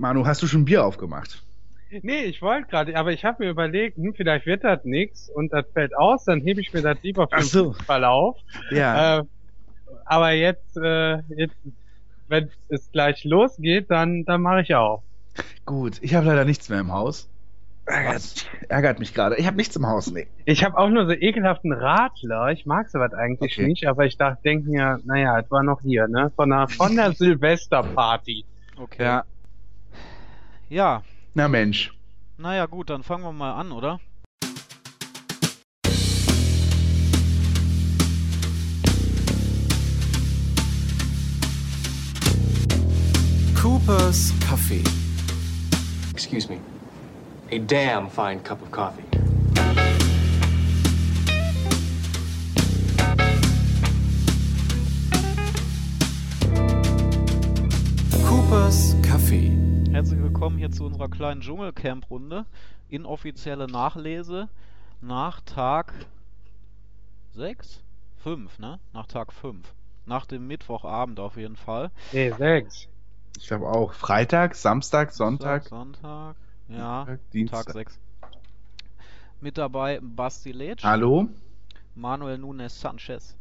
Manu, hast du schon Bier aufgemacht? Nee, ich wollte gerade, aber ich habe mir überlegt, hm, vielleicht wird das nix und das fällt aus, dann hebe ich mir das lieber für den so. Verlauf. Ja. Äh, aber jetzt, äh, jetzt, wenn es gleich losgeht, dann, dann mache ich auch. Gut, ich habe leider nichts mehr im Haus. Ärgert, ärgert mich gerade. Ich habe nichts im Haus, nee. Ich habe auch nur so ekelhaften Radler. Ich mag sowas eigentlich Okay. nicht, aber ich dachte, denk mir, naja, es war noch hier, ne? Von der, von der Silvesterparty. Okay. Ja. Ja, Na Mensch. naja gut, dann fangen wir mal an, oder? Cooper's Kaffee. Excuse me. A damn fine cup of coffee. Coopers Kaffee. Herzlich willkommen hier zu unserer kleinen Dschungelcamp-Runde. Inoffizielle Nachlese nach Tag 6? 5, ne? Nach Tag 5. Nach dem Mittwochabend auf jeden Fall. Nee, sechs. Ich glaube auch. Freitag, Samstag, Sonntag. Sonntag. Ja, Sonntag, Dienstag. Tag 6. Mit dabei Basti Letsch, Hallo? Manuel Nunes Sanchez.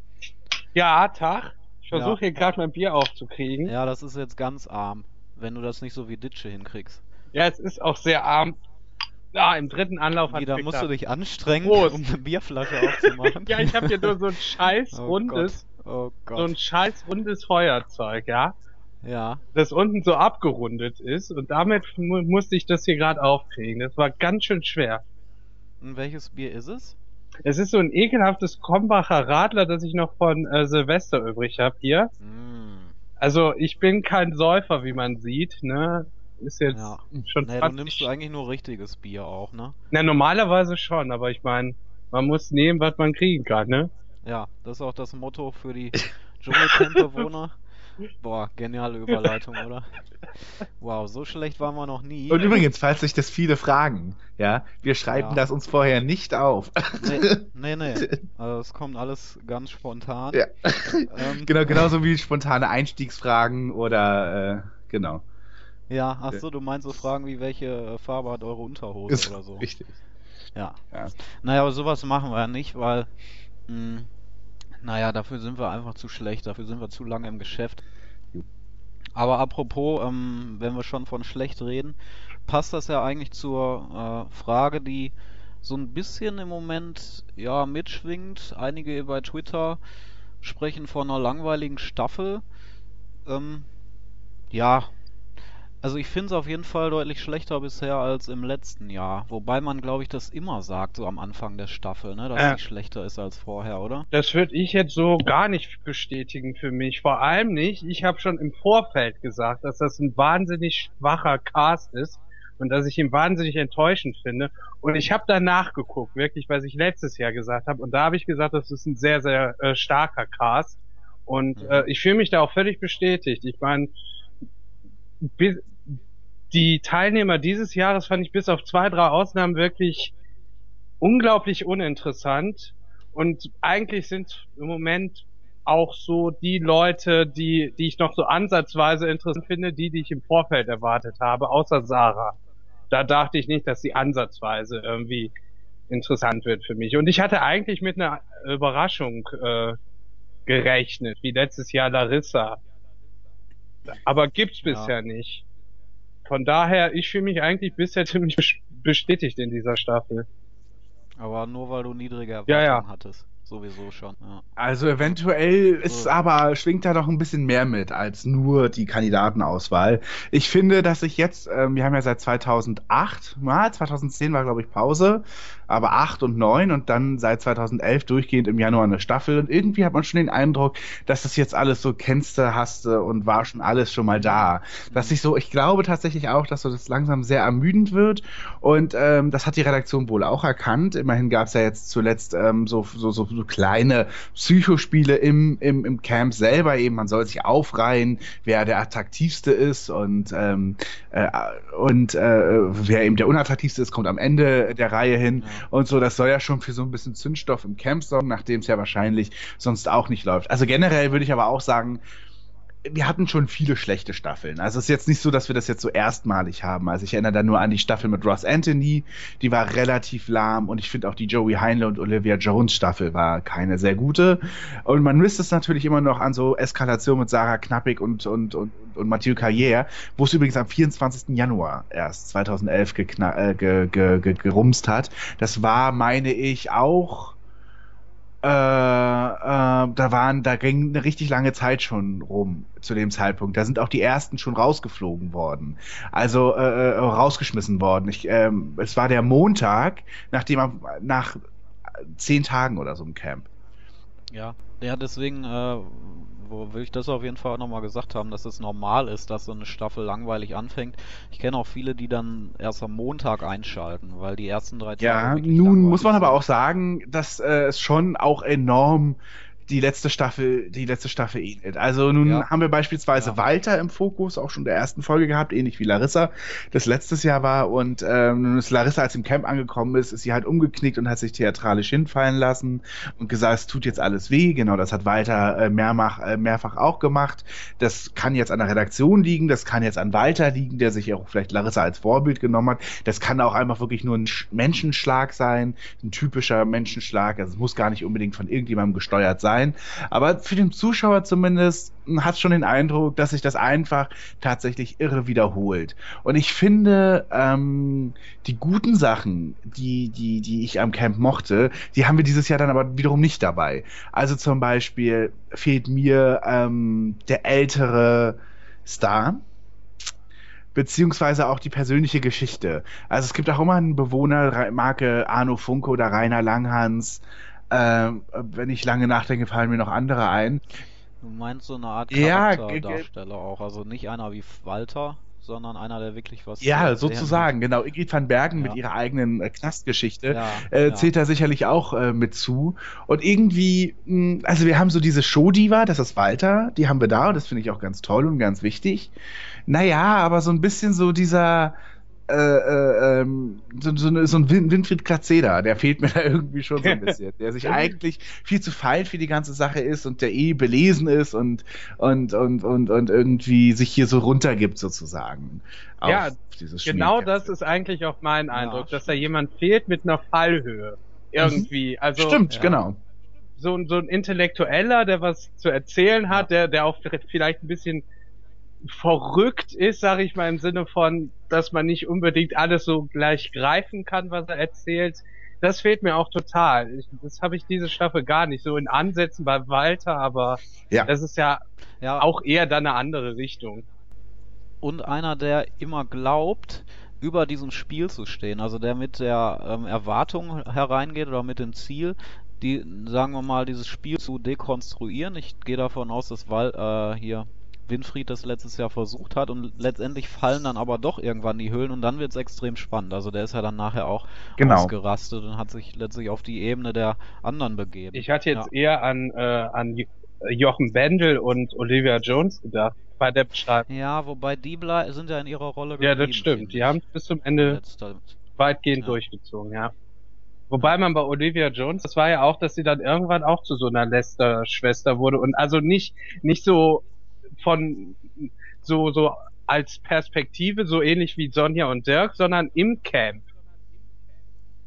Ja, Tag. Ich Ja. versuche hier gerade mein Bier aufzukriegen. Ja. Ja, das ist jetzt ganz arm, wenn du das nicht so wie Ditsche hinkriegst. es ist auch sehr arm. Ja, im dritten Anlauf hat da musst du dich anstrengen, Prost. um eine Bierflasche aufzumachen. Ja, ich habe hier nur so ein scheiß Oh rundes. Oh so ein scheiß rundes Feuerzeug, ja, Ja, das unten so abgerundet ist und damit mu musste ich das hier gerade aufkriegen. Das war ganz schön schwer. und welches Bier ist es? Es ist so ein ekelhaftes Krombacher Radler, das ich noch von äh, Silvester übrig habe hier. Mm. Also ich bin kein Säufer, wie man sieht, ne? Ist jetzt Ja. schon du 20 nimmst du eigentlich nur richtiges Bier auch, ne? Na, normalerweise schon, aber ich meine, man muss nehmen, was man kriegen kann, ne? Ja, das ist auch das Motto für die Dschungelcamp-Bewohner. Boah, geniale Überleitung, oder? Wow, so schlecht waren wir noch nie. Und übrigens, falls sich das viele fragen, ja, wir schreiben Ja. das uns vorher nicht auf. Nee, nee, nee. Also es kommt alles ganz spontan. ja. Ähm, Genau, genauso wie spontane Einstiegsfragen oder äh, genau. Ja, ach so, du meinst so Fragen wie, welche äh, Farbe hat eure Unterhose Ist oder so. richtig. Ja. Ja. Naja, aber sowas machen wir ja nicht, weil, mh, naja, dafür sind wir einfach zu schlecht, dafür sind wir zu lange im Geschäft. Aber apropos, ähm, wenn wir schon von schlecht reden, passt das ja eigentlich zur äh, Frage, die so ein bisschen im Moment ja mitschwingt. Einige bei Twitter sprechen von einer langweiligen Staffel. Ähm, ja, also ich finde es auf jeden Fall deutlich schlechter bisher als im letzten Jahr. Wobei man, glaube ich, das immer sagt, so am Anfang der Staffel, ne? Dass Ja. sie schlechter ist als vorher, oder? Das würde ich jetzt so gar nicht bestätigen für mich. Vor allem nicht. Ich habe schon im Vorfeld gesagt, dass das ein wahnsinnig schwacher Cast ist und dass ich ihn wahnsinnig enttäuschend finde. Und ich habe danach geguckt, wirklich, was ich letztes Jahr gesagt habe. Und da habe ich gesagt, das ist ein sehr, sehr äh, starker Cast. Und Mhm. äh, ich fühle mich da auch völlig bestätigt. Ich meine, bis, die Teilnehmer dieses Jahres fand ich bis auf zwei, drei Ausnahmen wirklich unglaublich uninteressant. Und eigentlich sind im Moment auch so die Leute, die, die ich noch so ansatzweise interessant finde, die, die ich im Vorfeld erwartet habe, außer Sarah. Da dachte ich nicht, dass sie ansatzweise irgendwie interessant wird für mich. Und ich hatte eigentlich mit einer Überraschung äh, gerechnet, wie letztes Jahr Larissa. Aber gibt's Ja. bisher nicht. Von daher, ich fühle mich eigentlich bisher ziemlich bes- bestätigt in dieser Staffel. Aber nur weil du niedrige Ja, Erwartungen ja. hattest. Sowieso schon, ja. Also eventuell ist So. aber, schwingt da noch ein bisschen mehr mit als nur die Kandidatenauswahl. Ich finde, dass ich jetzt, ähm, wir haben ja seit 2008, na, 2010 war glaube ich Pause, aber 8 und 9 und dann seit 2011 durchgehend im Januar eine Staffel und irgendwie hat man schon den Eindruck, dass das jetzt alles so kennste, hasste und war schon alles schon mal da. Dass ich so, ich glaube tatsächlich auch, dass so das langsam sehr ermüdend wird und ähm, das hat die Redaktion wohl auch erkannt. Immerhin gab es ja jetzt zuletzt ähm, so, so, so, so kleine Psychospiele im, im, im Camp selber eben. Man soll sich aufreihen, wer der attraktivste ist und, ähm, äh, und äh, wer eben der unattraktivste ist, kommt am Ende der Reihe hin. Und so. Das soll ja schon für so ein bisschen Zündstoff im Camp sorgen, nachdem es ja wahrscheinlich sonst auch nicht läuft. Also generell würde ich aber auch sagen, wir hatten schon viele schlechte Staffeln. Also es ist jetzt nicht so, dass wir das jetzt so erstmalig haben. Also ich erinnere da nur an die Staffel mit Ross Anthony, die war relativ lahm und ich finde auch die Joey Heinle und Olivia Jones Staffel war keine sehr gute. Und man misst es natürlich immer noch an so Eskalation mit Sarah Knappig und, und, und, und Mathieu Carrière, wo es übrigens am 24. Januar erst 2011 gekna äh, ge, ge, ge, gerumst hat. Das war, meine ich, auch äh, äh, da waren, da ging eine richtig lange Zeit schon rum zu dem Zeitpunkt. Da sind auch die ersten schon rausgeflogen worden, also äh, äh rausgeschmissen worden. Ich, ähm, es war der Montag, nachdem nach zehn Tagen oder so im Camp. Ja, ja, deswegen äh, wo will ich das auf jeden Fall auch nochmal gesagt haben, dass es normal ist, dass so eine Staffel langweilig anfängt. Ich kenne auch viele, die dann erst am Montag einschalten, weil die ersten drei Tage. Ja, nun muss man aber auch sagen, dass äh, es schon auch enorm die letzte Staffel, die letzte Staffel ähnelt. Also nun ja. haben wir beispielsweise ja. Walter im Fokus, auch schon der ersten Folge gehabt, ähnlich wie Larissa, das letztes Jahr war. Und ähm, nun ist Larissa, als im Camp angekommen ist, ist sie halt umgeknickt und hat sich theatralisch hinfallen lassen und gesagt, es tut jetzt alles weh. Genau, das hat Walter äh, mehrmach, äh, mehrfach auch gemacht. Das kann jetzt an der Redaktion liegen, das kann jetzt an Walter liegen, der sich auch vielleicht Larissa als Vorbild genommen hat. Das kann auch einfach wirklich nur ein Menschenschlag sein, ein typischer Menschenschlag. Also es muss gar nicht unbedingt von irgendjemandem gesteuert sein sein. Aber für den Zuschauer zumindest hat schon den Eindruck, dass sich das einfach tatsächlich irre wiederholt. Und ich finde, ähm, die guten Sachen, die, die, die ich am Camp mochte, die haben wir dieses Jahr dann aber wiederum nicht dabei. Also zum Beispiel fehlt mir ähm, der ältere Star, beziehungsweise auch die persönliche Geschichte. Also es gibt auch immer einen Bewohner, Marke Arno Funke oder Rainer Langhans, ähm, wenn ich lange nachdenke, fallen mir noch andere ein. Du meinst so eine Art Charakterdarsteller ja, auch, also nicht einer wie Walter, sondern einer, der wirklich was. Ja, sozusagen, genau. Ingrid van Bergen ja. mit ihrer eigenen äh, Knastgeschichte ja, äh, ja. zählt da sicherlich auch äh, mit zu. Und irgendwie, mh, hm, also wir haben so diese Show-Diva, das ist Walter, die haben wir da und das finde ich auch ganz toll und ganz wichtig. Naja, aber so ein bisschen so dieser äh, äh, ähm, so, so, so ein Winfried Katzeder, der fehlt mir da irgendwie schon so ein bisschen. Der sich eigentlich viel zu fein für die ganze Sache ist und der eh belesen ist und, und, und, und, und irgendwie sich hier so runtergibt sozusagen. Ja, genau das ist eigentlich auch mein Eindruck, ja. dass da jemand fehlt mit einer Fallhöhe. Irgendwie. Mhm. Also, Stimmt, ja. genau. So, so ein Intellektueller, der was zu erzählen hat, ja. der, der auch vielleicht ein bisschen verrückt ist, sage ich mal im Sinne von, dass man nicht unbedingt alles so gleich greifen kann, was er erzählt. Das fehlt mir auch total. Ich, das habe ich diese Staffel gar nicht so in Ansätzen bei Walter, aber ja. das ist ja, ja auch eher dann eine andere Richtung. Und einer, der immer glaubt, über diesem Spiel zu stehen, also der mit der ähm, Erwartung hereingeht oder mit dem Ziel, die, sagen wir mal, dieses Spiel zu dekonstruieren. Ich gehe davon aus, dass Wal äh, hier Winfried das letztes Jahr versucht hat und letztendlich fallen dann aber doch irgendwann die Höhlen und dann wird es extrem spannend. Also der ist ja dann nachher auch genau. ausgerastet und hat sich letztlich auf die Ebene der anderen begeben. Ich hatte jetzt ja. eher an, äh, an Jochen Bendel und Olivia Jones gedacht bei der Beschreibung. Ja, wobei die sind ja in ihrer Rolle geblieben. Ja, das stimmt. Die haben es bis zum Ende weitgehend ja. durchgezogen, ja. Wobei man bei Olivia Jones, das war ja auch, dass sie dann irgendwann auch zu so einer Lester-Schwester wurde und also nicht, nicht so von so, so als Perspektive, so ähnlich wie Sonja und Dirk, sondern im Camp.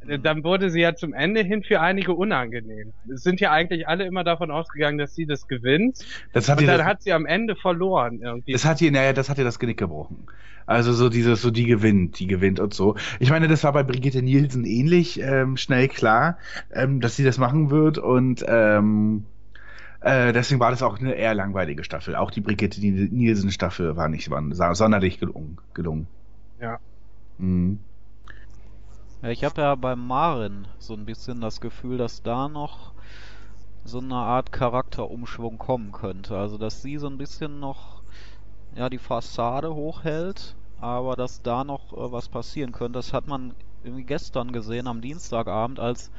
Mhm. Dann wurde sie ja zum Ende hin für einige unangenehm. Es sind ja eigentlich alle immer davon ausgegangen, dass sie das gewinnt. Das hat und dann das, hat sie am Ende verloren irgendwie. Das hat ihr, naja, das hat ihr das Genick gebrochen. Also so dieses, so die gewinnt, die gewinnt und so. Ich meine, das war bei Brigitte Nielsen ähnlich ähm, schnell klar, ähm, dass sie das machen wird und ähm, äh, deswegen war das auch eine eher langweilige Staffel. Auch die Brigitte Nielsen Staffel war nicht war sonderlich gelungen. gelungen. Ja. Mhm. Ja, ich habe ja bei Marin so ein bisschen das Gefühl, dass da noch so eine Art Charakterumschwung kommen könnte. Also dass sie so ein bisschen noch ja die Fassade hochhält, aber dass da noch äh, was passieren könnte. Das hat man irgendwie gestern gesehen am Dienstagabend, als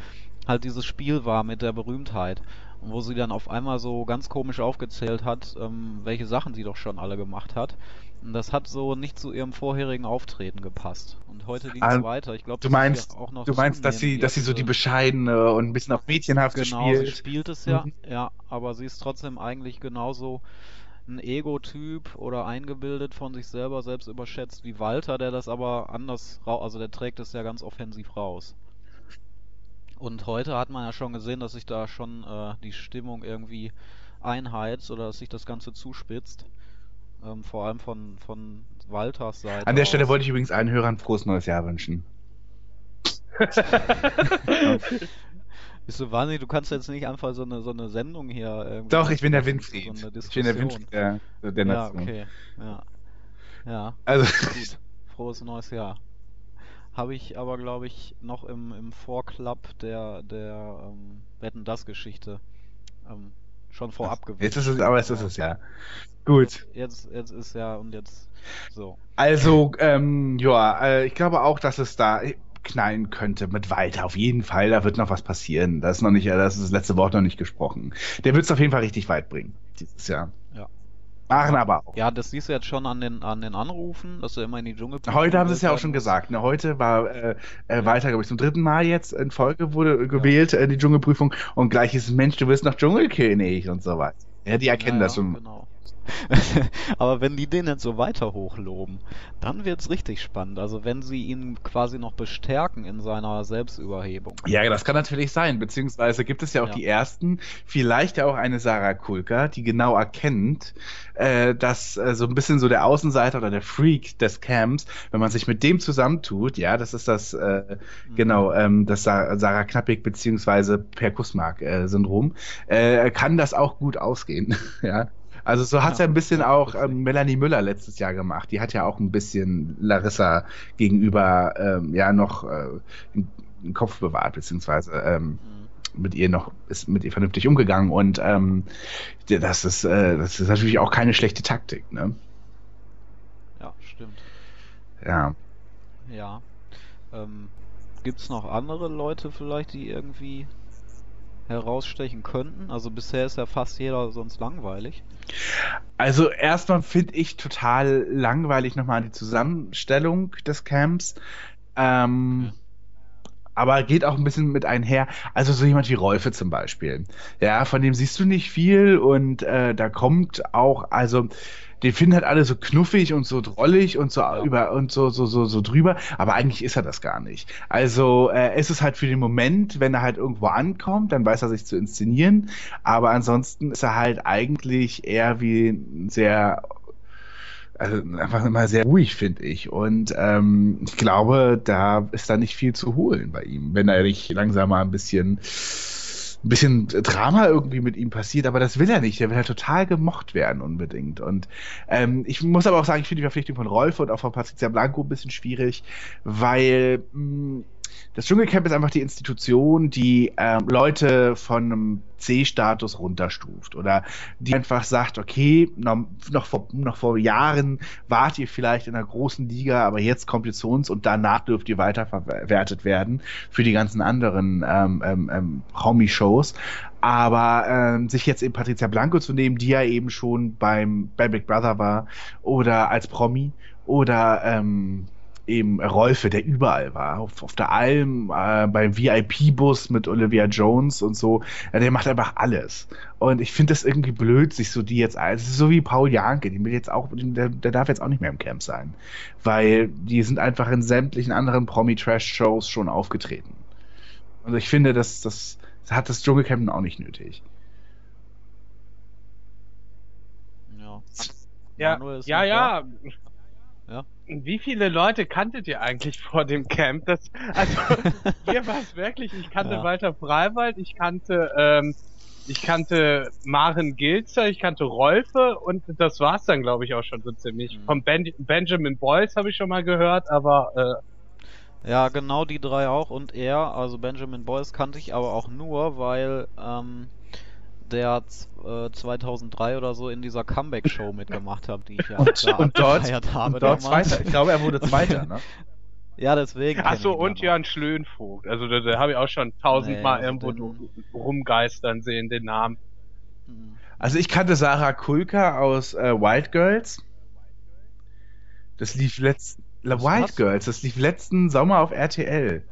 halt dieses Spiel war mit der Berühmtheit wo sie dann auf einmal so ganz komisch aufgezählt hat, ähm, welche Sachen sie doch schon alle gemacht hat. Und das hat so nicht zu ihrem vorherigen Auftreten gepasst. Und heute ging es ähm, weiter. Ich glaube, du meinst, auch noch du meinst, dass sie, dass sie so die bescheidene und ein bisschen auf mädchenhaft genau, spielt. Genau, sie spielt es ja, mhm. ja, aber sie ist trotzdem eigentlich genauso ein Ego-Typ oder eingebildet von sich selber, selbst überschätzt wie Walter, der das aber anders, also der trägt es ja ganz offensiv raus. Und heute hat man ja schon gesehen, dass sich da schon äh, die Stimmung irgendwie einheizt oder dass sich das Ganze zuspitzt. Ähm, vor allem von, von Walters Seite. An der Stelle aus. wollte ich übrigens allen Hörern frohes neues Jahr wünschen. Bist du wahnsinnig? Du kannst jetzt nicht einfach so eine, so eine Sendung hier irgendwie. Doch, ich bin der so Winfried. eine ich bin der. Winfried der, der Ja, Nation. okay. Ja. Ja, Also, gut. Frohes neues Jahr. Habe ich aber, glaube ich, noch im, im Vorklapp der, der ähm, Wetten das Geschichte ähm, schon vorab gewusst. jetzt ist es, aber es ist es ja. Gut. Jetzt, jetzt ist ja und jetzt so. Also, ähm, ja, äh, ich glaube auch, dass es da knallen könnte mit Walter. Auf jeden Fall, da wird noch was passieren. Das ist noch nicht, das ist das letzte Wort noch nicht gesprochen. Der wird es auf jeden Fall richtig weit bringen dieses Jahr. Ja. Machen aber auch. Ja, das siehst du jetzt schon an den an den Anrufen, dass er immer in die Dschungel. Heute haben sie es ja auch schon gesagt. Ne? Heute war äh, äh, Walter, glaube ich, zum dritten Mal jetzt in Folge wurde gewählt, äh, die Dschungelprüfung. Und gleich ist Mensch, du wirst noch Dschungelkönig und so weiter. Ja, die erkennen Ja, das schon. Genau. Aber wenn die den jetzt so weiter hochloben, dann wird's richtig spannend. Also wenn sie ihn quasi noch bestärken in seiner Selbstüberhebung. Ja, das kann natürlich sein. Beziehungsweise gibt es ja auch Ja. die ersten, vielleicht ja auch eine Sarah Kulka, die genau erkennt, äh, dass äh, so ein bisschen so der Außenseiter oder der Freak des Camps, wenn man sich mit dem zusammentut, ja, das ist das, äh, Mhm. genau, ähm, das Sa Sarah Knappig beziehungsweise Per Kussmark-Syndrom, äh, kann das auch gut ausgehen, ja. Also so hat's ja, Ja, ein bisschen auch ähm, Melanie Müller letztes Jahr gemacht. Die hat ja auch ein bisschen Larissa gegenüber ähm, ja noch äh, im Kopf bewahrt, beziehungsweise ähm, Mhm. mit ihr noch ist mit ihr vernünftig umgegangen und ähm, das ist äh, das ist natürlich auch keine schlechte Taktik, ne? Ja, stimmt. Ja. Ja. Ähm, gibt's noch andere Leute vielleicht, die irgendwie herausstechen könnten? Also bisher ist ja fast jeder sonst langweilig. Also erstmal finde ich total langweilig nochmal die Zusammenstellung des Camps. Ähm, Okay. Aber geht auch ein bisschen mit einher. Also so jemand wie Rolfe zum Beispiel. Ja, von dem siehst du nicht viel und äh, da kommt auch, also den finden halt alle so knuffig und so drollig und so Ja. über und so so so so drüber, aber eigentlich ist er das gar nicht. Also äh, ist es halt für den Moment, wenn er halt irgendwo ankommt, dann weiß er sich zu inszenieren, aber ansonsten ist er halt eigentlich eher wie ein sehr also einfach immer sehr ruhig, finde ich. Und ähm, ich glaube, da ist da nicht viel zu holen bei ihm, wenn er nicht langsam mal ein bisschen ein bisschen Drama irgendwie mit ihm passiert, aber das will er nicht. Der will halt total gemocht werden unbedingt. Und ähm, ich muss aber auch sagen, ich finde die Verpflichtung von Rolf und auch von Patricia Blanco ein bisschen schwierig, weil mh, das Dschungelcamp ist einfach die Institution, die ähm, Leute von einem C-Status runterstuft oder die einfach sagt, okay, noch, noch, vor, noch vor Jahren wart ihr vielleicht in einer großen Liga, aber jetzt kommt ihr zu uns und danach dürft ihr weiterverwertet werden für die ganzen anderen ähm, ähm, ähm, Promi-Shows. Aber ähm, sich jetzt eben Patricia Blanco zu nehmen, die ja eben schon beim bei Big Brother war oder als Promi oder ähm, eben Rolfe, der überall war, auf, auf der Alm, äh, beim VIP-Bus mit Olivia Jones und so. Ja, der macht einfach alles. Und ich finde das irgendwie blöd, sich so die jetzt, es ist so wie Paul Janke, die will jetzt auch, der, der darf jetzt auch nicht mehr im Camp sein. Weil die sind einfach in sämtlichen anderen Promi-Trash-Shows schon aufgetreten. Also ich finde, das, das, das hat das Dschungelcamp auch nicht nötig. Ja. Ja, ja, ja. Ja. Wie viele Leute kanntet ihr eigentlich vor dem Camp? Das, also, hier war es wirklich, ich kannte Ja. Walter Freiwald, ich kannte, ähm, ich kannte Maren Gilzer, ich kannte Rolfe und das war's dann, glaube ich, auch schon so ziemlich. Mhm. Von ben Benjamin Boyce habe ich schon mal gehört, aber Ja, genau die drei auch und er, also Benjamin Boyce kannte ich aber auch nur, weil ähm, der äh, 2003 oder so in dieser Comeback-Show mitgemacht hat, die ich ja Und, da und dort, habe und dort damals. Zweiter. Ich glaube, er wurde Zweiter, ne? Ja, deswegen. ach kenn so ich ihn und. Jörn Schlönvogt. Also da, da habe ich auch schon tausendmal Nee, also irgendwo den- rumgeistern sehen den Namen. Mhm. Also ich kannte Sarah Kulka aus äh, Wild Girls. Das lief letzten Wild was? Girls, das lief letzten Sommer auf RTL.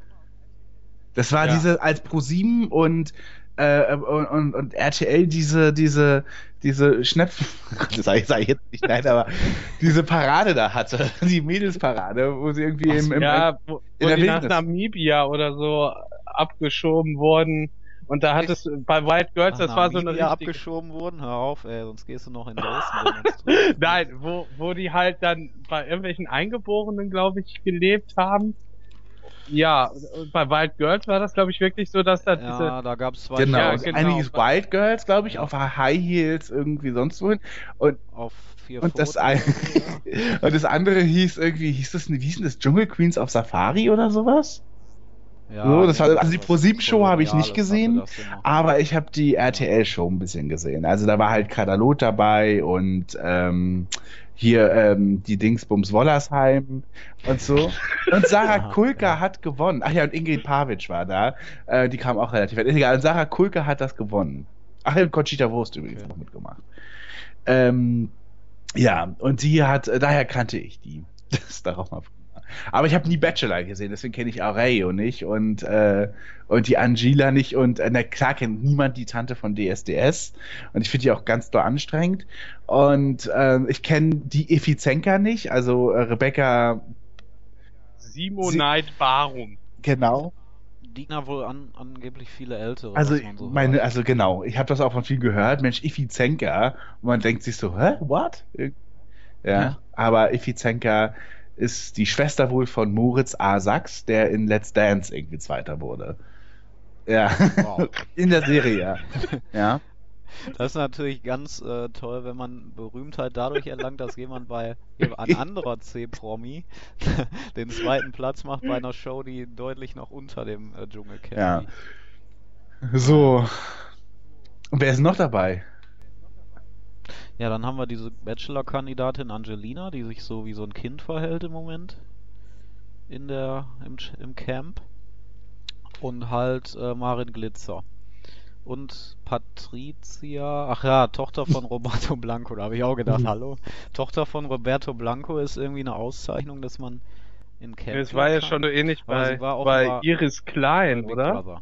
Das war Ja. diese als ProSieben und äh, und, und, und RTL diese, diese, diese Schnepfen, das sage ich, sag ich jetzt nicht, nein, aber diese Parade da hatte, die Mädelsparade, wo sie irgendwie im, im, ja, wo, in wo der die nach. Namibia oder so abgeschoben wurden. Und da hat es bei White Girls, das Nach war so eine richtige, abgeschoben wurden. Hör auf, ey, sonst gehst du noch in demonstrieren. Nein, wo, wo die halt dann bei irgendwelchen Eingeborenen, glaube ich, gelebt haben. Ja, bei Wild Girls war das, glaube ich, wirklich so, dass da diese. Ja, da gab's zwei Genau, Ja, und genau. einiges Wild Girls, glaube ich, auf High Heels irgendwie sonst wohin. Und, auf vier und, das Pfoten. ein, und das andere hieß irgendwie, hieß das, wie hieß denn das, Jungle Queens auf Safari oder sowas? Ja, So, das war- also die was ProSieben-Show habe ich nicht gesehen, das. Aber ich habe die RTL-Show ein bisschen gesehen. Also da war halt Kadalot dabei und ähm, hier ähm, die Dingsbums Wollersheim und so. Und Sarah Kulka ja. hat gewonnen. Ach ja, und Ingrid Pavic war da. Äh, die kam auch relativ weit. Ist Egal, und Sarah Kulka hat das gewonnen. Ach, und Conchita Wurst übrigens Okay. noch mitgemacht. Ähm, ja, und die hat, daher kannte ich die. Das ist darauf mal. Aber ich habe nie Bachelor gesehen, deswegen kenne ich Aurelio nicht und, äh, und die Angela nicht und äh, na klar kennt niemand die Tante von DSDS und ich finde die auch ganz doll anstrengend und ähm, ich kenne die Effizenka nicht, also äh, Rebecca Simonite Barum. genau. Die ja wohl an, angeblich viele ältere. Also so meine, hört. also genau, ich habe das auch von vielen gehört, Mensch, Effizenka und man denkt sich so, hä, what? Ja, Ja. aber Effizenka ist die Schwester wohl von Moritz A. Sachs, der in Let's Dance irgendwie Zweiter wurde. Ja, Wow. in der Serie, ja. ja. Das ist natürlich ganz äh, toll, wenn man Berühmtheit dadurch erlangt, dass jemand bei ein anderer C-Promi den zweiten Platz macht bei einer Show, die deutlich noch unter dem äh, Dschungelcamp Ja. liegt. So. Und wer ist noch dabei? Ja, dann haben wir diese Bachelor-Kandidatin Angelina, die sich so wie so ein Kind verhält im Moment in der im, Ch- im Camp. Und halt äh, Marin Glitzer. Und Patricia, ach ja, Tochter von Roberto Blanco, da habe ich auch gedacht, hallo, Tochter von Roberto Blanco ist irgendwie eine Auszeichnung, dass man in Camp Es war ja schon so ähnlich Aber sie bei, war auch bei Iris Klein, oder?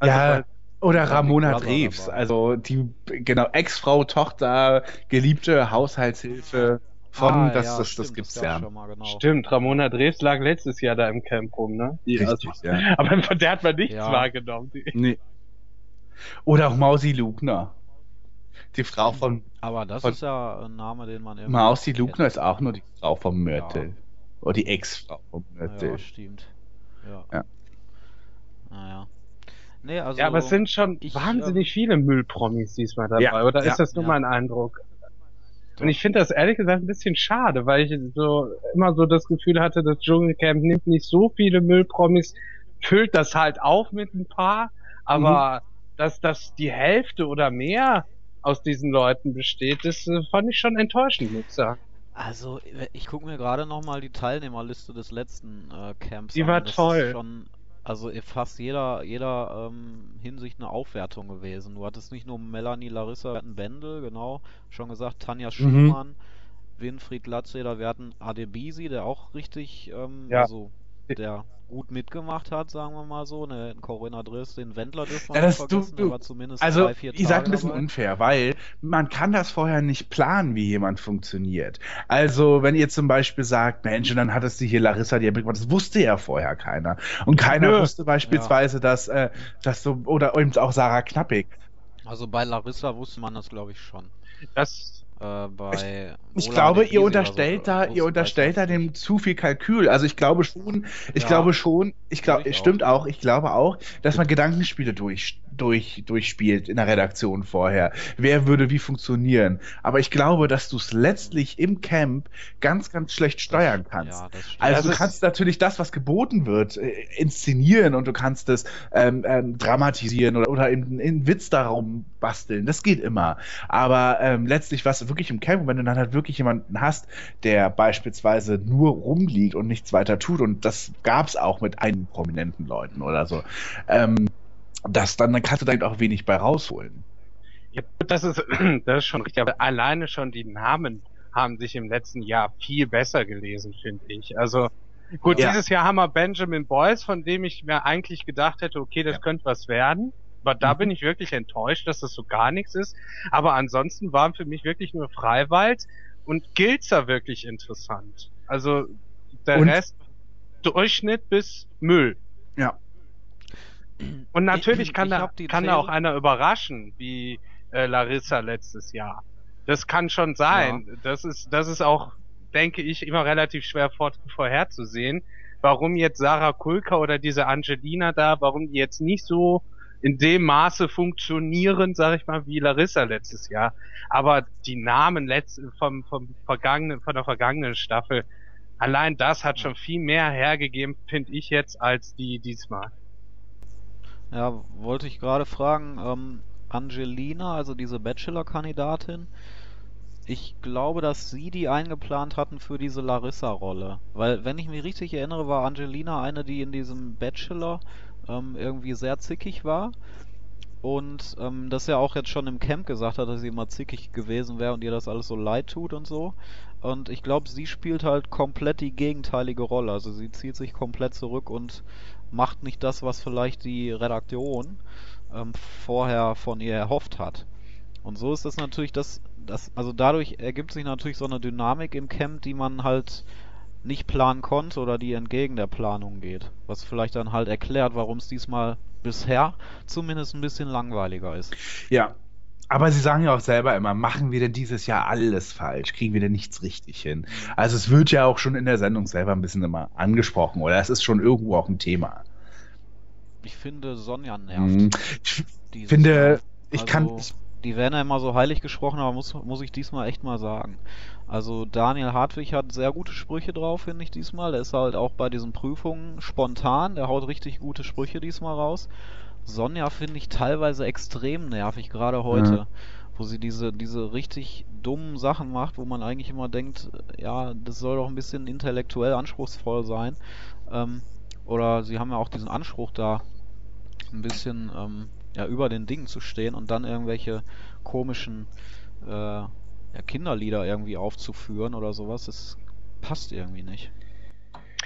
Also ja, bei- oder Ramona dabei. also die, genau, Ex-Frau, Tochter, geliebte Haushaltshilfe von, Ah, das, ja, das, stimmt, das gibt's gab's ja. schon mal, genau. Stimmt, Ramona Drews lag letztes Jahr da im Camp rum, ne? Die- Richtig, also- ja. Aber von der hat man nichts Ja. wahrgenommen. Die- Nee. Oder auch Mausi Lugner. Die Frau von Aber das Von- ist ja ein Name, den man irgendwie Mausi. Lugner ist auch nur die Frau vom Mörtel. Oder die Ex-Frau vom Mörtel. Ja, stimmt. Ja. Ja. Naja. Nee, also. ja, aber es sind schon ich, wahnsinnig ähm, viele Müllpromis diesmal dabei, Ja, oder ja, ist das nur ja. mein Eindruck? Und ich finde das ehrlich gesagt ein bisschen schade, weil ich so immer so das Gefühl hatte, das Dschungelcamp nimmt nicht so viele Müllpromis, füllt das halt auf mit ein paar, aber dass das die Hälfte oder mehr aus diesen Leuten besteht, das äh, fand ich schon enttäuschend, muss ich sagen. Also, ich gucke mir gerade nochmal die Teilnehmerliste des letzten äh, Camps Die an. war das toll. Ist schon, also fast jeder, jeder ähm, Hinsicht eine Aufwertung gewesen. Du hattest nicht nur Melanie Larissa, wir hatten Bendel, genau, schon gesagt, Tanja Schumann, Winfried Glatzeder, wir hatten Adebisi, der auch richtig, ähm, Ja. also der gut mitgemacht hat, sagen wir mal so. Ne, Corinna Driss, den Wendler dürfen wir Ja, nicht das- du- vergessen, der du- war zumindest Also, drei, vier ich sag ein Tage bisschen dabei. unfair, weil man kann das vorher nicht planen, wie jemand funktioniert. Also, wenn ihr zum Beispiel sagt, Mensch, und dann hattest du hier Larissa, die mitgemacht, das wusste ja vorher keiner. Und keiner Nö. wusste beispielsweise, dass, äh, dass so, oder eben auch Sarah Knappig. Also bei Larissa wusste man das, glaube ich, schon. Das Äh, bei Ich Ola glaube, ihr oder so, unterstellt da, ihr unterstellt da dem zu viel Kalkül. Also ich glaube schon, ich Ja. glaube schon, ich glaube, Ich es auch. stimmt auch, ich glaube auch, dass man Gedankenspiele durch, durch, durchspielt in der Redaktion vorher. Wer würde wie funktionieren? Aber ich glaube, dass du es letztlich im Camp ganz, ganz schlecht steuern kannst. Ja. Also du kannst natürlich das, was geboten wird, äh, inszenieren und du kannst es ähm, ähm, dramatisieren oder, oder in, in Witz darum basteln. Das geht immer. Aber ähm, letztlich, was wirklich im Camp, wenn du dann halt wirklich jemanden hast, der beispielsweise nur rumliegt und nichts weiter tut, und das gab's auch mit einigen prominenten Leuten oder so, ähm, das, dann, dann kannst du da auch wenig bei rausholen. Ja, das ist, das ist schon richtig, aber alleine schon die Namen haben sich im letzten Jahr viel besser gelesen, finde ich. Also, gut, Ja. dieses Jahr haben wir Benjamin Boyce, von dem ich mir eigentlich gedacht hätte, okay, das Ja. könnte was werden. Aber da Mhm. bin ich wirklich enttäuscht, dass das so gar nichts ist. Aber ansonsten waren für mich wirklich nur Freiwald und Gilzer wirklich interessant. Also der Und- Rest Durchschnitt bis Müll. Ja. Und natürlich Ich- kann da kann da auch einer überraschen, wie äh, Larissa letztes Jahr. Das kann schon sein. Das ist das ist auch, denke ich, immer relativ schwer vor, vorherzusehen, warum jetzt Sarah Kulka oder diese Angelina da, warum die jetzt nicht so in dem Maße funktionieren, sag ich mal, wie Larissa letztes Jahr. Aber die Namen letzt, vom, vom vergangenen, von der vergangenen Staffel, allein das hat schon viel mehr hergegeben, finde ich jetzt, als die diesmal. Ja, wollte ich gerade fragen, ähm, Angelina, also diese Bachelor-Kandidatin, ich glaube, dass sie die eingeplant hatten für diese Larissa-Rolle. Weil, wenn ich mich richtig erinnere, war Angelina eine, die in diesem Bachelor ähm, irgendwie sehr zickig war. Und ähm, das ja auch jetzt schon im Camp gesagt hat, dass sie immer zickig gewesen wäre und ihr das alles so leid tut und so. Und ich glaube, sie spielt halt komplett die gegenteilige Rolle. Also sie zieht sich komplett zurück und macht nicht das, was vielleicht die Redaktion ähm, vorher von ihr erhofft hat. Und so ist das natürlich das, das, also dadurch ergibt sich natürlich so eine Dynamik im Camp, die man halt nicht planen konnte oder die entgegen der Planung geht. Was vielleicht dann halt erklärt, warum es diesmal bisher zumindest ein bisschen langweiliger ist. Ja. Aber sie sagen ja auch selber immer, machen wir denn dieses Jahr alles falsch? Kriegen wir denn nichts richtig hin? Also es wird ja auch schon in der Sendung selber ein bisschen immer angesprochen, oder? Es ist schon irgendwo auch ein Thema. Ich finde, Sonja nervt. Mhm. Ich finde, Jahr. ich Also, kann, ich, Die werden ja immer so heilig gesprochen, aber muss, muss ich diesmal echt mal sagen. Also Daniel Hartwig hat sehr gute Sprüche drauf, finde ich diesmal. Der ist halt auch bei diesen Prüfungen spontan, der haut richtig gute Sprüche diesmal raus. Sonja finde ich teilweise extrem nervig, gerade heute, Ja. wo sie diese, diese richtig dummen Sachen macht, wo man eigentlich immer denkt, ja, das soll doch ein bisschen intellektuell anspruchsvoll sein. Ähm, oder sie haben ja auch diesen Anspruch da, ein bisschen ähm, ja, über den Dingen zu stehen und dann irgendwelche komischen äh, ja, Kinderlieder irgendwie aufzuführen oder sowas. Das passt irgendwie nicht.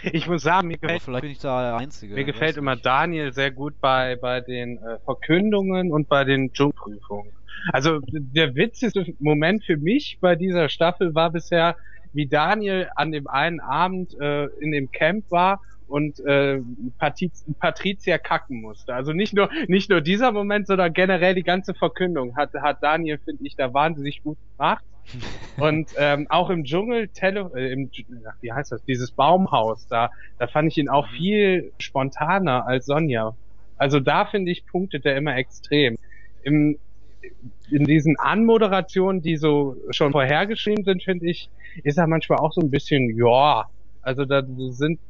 Ich muss sagen, mir gefällt, vielleicht bin ich da der Einzige. mir gefällt immer nicht. Daniel sehr gut bei, bei den äh, Verkündungen und bei den Dschungelprüfungen. Also der witzigste Moment für mich bei dieser Staffel war bisher, wie Daniel an dem einen Abend äh, in dem Camp war und äh, Patriz Patricia kacken musste. Also nicht nur nicht nur dieser Moment, sondern generell die ganze Verkündung hat hat Daniel finde ich da wahnsinnig gut gemacht. Und ähm, auch im Dschungel, Tele äh, im, ach, wie heißt das, dieses Baumhaus, da, da fand ich ihn auch Mhm. viel spontaner als Sonja. Also da finde ich, punktet er immer extrem. Im, in diesen Anmoderationen, die so schon vorhergeschrieben sind, finde ich, ist er manchmal auch so ein bisschen, ja, also da sind,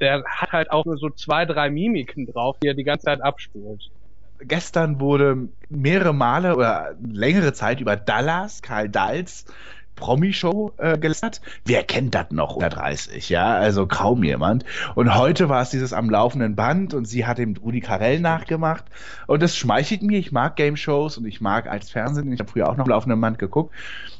der hat halt auch nur so zwei, drei Mimiken drauf, die er die ganze Zeit abspielt. Gestern wurde mehrere Male oder längere Zeit über Dallas, Karl Dals Promi-Show äh, gelästert. Wer kennt das noch unter 30, ja? Also kaum jemand. Und heute war es dieses am laufenden Band und sie hat dem Rudi Carell nachgemacht. Und das schmeichelt mir. Ich mag Game-Shows und ich mag als Fernsehen. Ich habe früher auch noch am laufenden Band geguckt.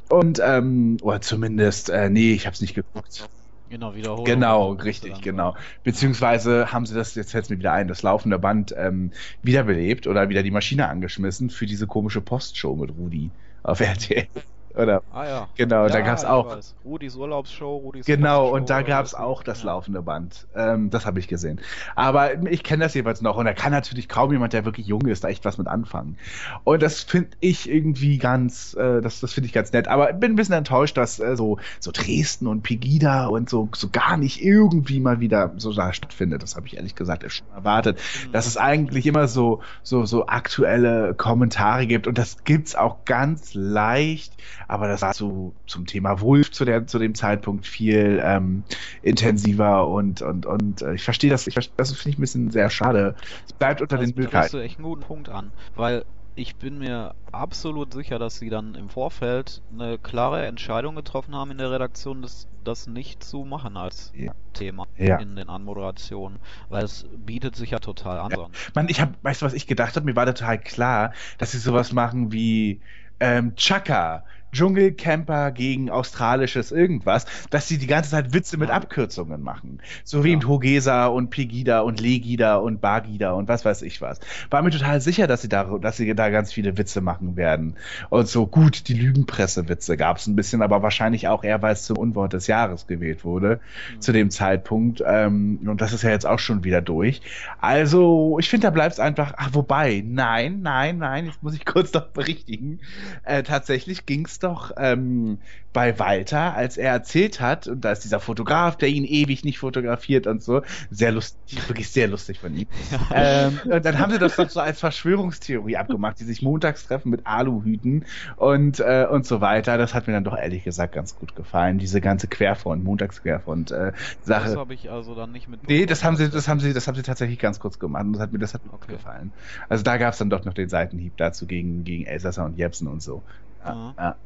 Und, ähm, oder zumindest, äh, nee, ich habe es nicht geguckt. Genau, Wiederholung. Genau, richtig, dann genau. Beziehungsweise haben sie das, jetzt fällt mir wieder ein, das laufende Band ähm, wiederbelebt oder wieder die Maschine angeschmissen für diese komische Postshow mit Rudi auf RTL. Oder Ah ja. genau, ja, da gab's ich auch. Rudis Urlaubsshow, Rudis Genau, Urlaubsshow und da gab's was. auch das Ja. laufende Band. Ähm, das habe ich gesehen. Aber ich kenne das jeweils noch und da kann natürlich kaum jemand, der wirklich jung ist, da echt was mit anfangen. Und das finde ich irgendwie ganz, äh, das, das finde ich ganz nett. Aber bin ein bisschen enttäuscht, dass äh, so, so Dresden und Pegida und so, so gar nicht irgendwie mal wieder so da stattfindet. Das habe ich ehrlich gesagt schon erwartet. Mhm. Dass es eigentlich immer so, so, so aktuelle Kommentare gibt und das gibt's auch ganz leicht, aber das war so zum Thema Wulf zu, der, zu dem Zeitpunkt viel ähm, intensiver und, und, und äh, ich verstehe das, ich das finde ich ein bisschen sehr schade. Es bleibt unter Das den Möglichkeiten. du echt einen guten Punkt an, weil ich bin mir absolut sicher, dass sie dann im Vorfeld eine klare Entscheidung getroffen haben in der Redaktion, das, das nicht zu machen als Ja. Thema Ja. in den Anmoderationen, weil es bietet sich ja total an. sonst. Man, ich habe, weißt du, was ich gedacht habe? Mir war total klar, dass sie sowas machen wie ähm, Chaka, Dschungelcamper gegen australisches irgendwas, dass sie die ganze Zeit Witze mit. Abkürzungen machen. So wie Ja. eben Hogesa und Pegida und Legida und Bagida und was weiß ich was. War mir total sicher, dass sie da, dass sie da ganz viele Witze machen werden. Und so gut, die Lügenpresse-Witze gab es ein bisschen, aber wahrscheinlich auch eher, weil es zum Unwort des Jahres gewählt wurde Mhm. zu dem Zeitpunkt. Ähm, und das ist ja jetzt auch schon wieder durch. Also, ich finde, da bleibt es einfach. Ach, wobei, nein, nein, nein, jetzt muss ich kurz noch berichtigen. Äh, tatsächlich ging es doch ähm, bei Walter, als er erzählt hat, und da ist dieser Fotograf, der ihn ewig nicht fotografiert und so. Sehr lustig, wirklich sehr lustig von ihm. ähm, und dann haben sie das doch so als Verschwörungstheorie abgemacht, die sich montags treffen mit Aluhüten und, äh, und so weiter. Das hat mir dann doch ehrlich gesagt ganz gut gefallen, diese ganze Querfront, Montagsquerfront äh, Das Sache. habe ich also dann nicht mit. Nee, das haben sie, das haben sie, das haben sie tatsächlich ganz kurz gemacht und das hat mir, das hat mir Okay. gefallen. Also da gab es dann doch noch den Seitenhieb dazu gegen, gegen Elsasser und Jepsen und so. Ja, Mhm. ja,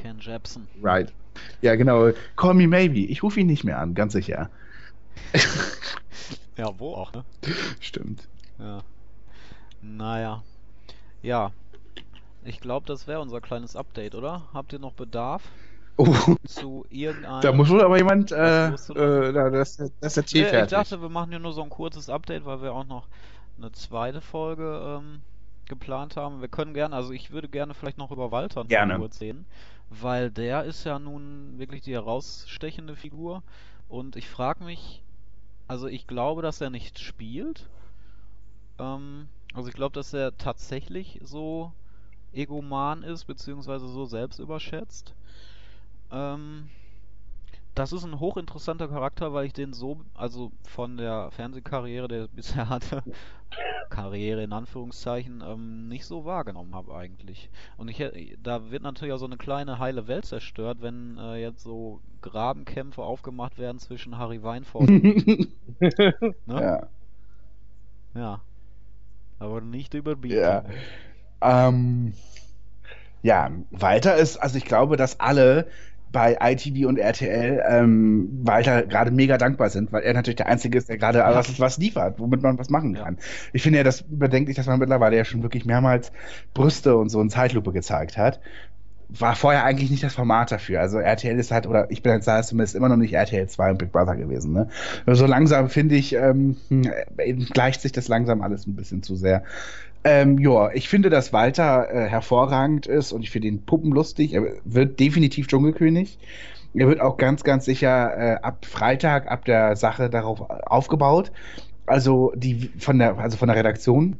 Ken Jepsen. right. Ja, genau. Call me maybe. Ich rufe ihn nicht mehr an, ganz sicher. Ja, wo auch, ne? Stimmt. Ja. Naja. Ja. Ich glaube, das wäre unser kleines Update, oder? Habt ihr noch Bedarf Oh, zu irgendeinem. da muss wohl aber jemand, äh, äh, da- das, das ist der Tee Nee, ich fertig. dachte, wir machen hier nur so ein kurzes Update, weil wir auch noch eine zweite Folge ähm, geplant haben. Wir können gerne, also ich würde gerne vielleicht noch über Walter Gerne. kurz reden, weil der ist ja nun wirklich die herausstechende Figur und ich frage mich, also ich glaube, dass er nicht spielt. Ähm, also ich glaube, dass er tatsächlich so egoman ist, beziehungsweise so selbstüberschätzt. Ähm, das ist ein hochinteressanter Charakter, weil ich den so, also von der Fernsehkarriere, der er bisher hatte, Karriere in Anführungszeichen, ähm, nicht so wahrgenommen habe eigentlich. Und ich, da wird natürlich auch so eine kleine heile Welt zerstört, wenn äh, jetzt so Grabenkämpfe aufgemacht werden zwischen Harry Weinfurt und ne? ja. Ja. Aber nicht überbieten. Ja. Ähm, ja, weiter ist, also ich glaube, dass alle bei ITV und RTL ähm, Walter gerade mega dankbar sind, weil er natürlich der Einzige ist, der gerade was, was liefert, womit man was machen Ja. kann. Ich finde ja das bedenklich, dass man mittlerweile ja schon wirklich mehrmals Brüste und so in Zeitlupe gezeigt hat. War vorher eigentlich nicht das Format dafür. Also RTL ist halt, oder ich bin jetzt da zumindest immer noch nicht RTL 2 und Big Brother gewesen. Ne? So langsam finde ich, ähm, hm, eben gleicht sich das langsam alles ein bisschen zu sehr. Ähm, ja, ich finde, dass Walter äh, hervorragend ist und ich finde ihn puppenlustig. Er wird definitiv Dschungelkönig. Er wird auch ganz, ganz sicher äh, ab Freitag, ab der Sache darauf aufgebaut. Also die von der, also von der Redaktion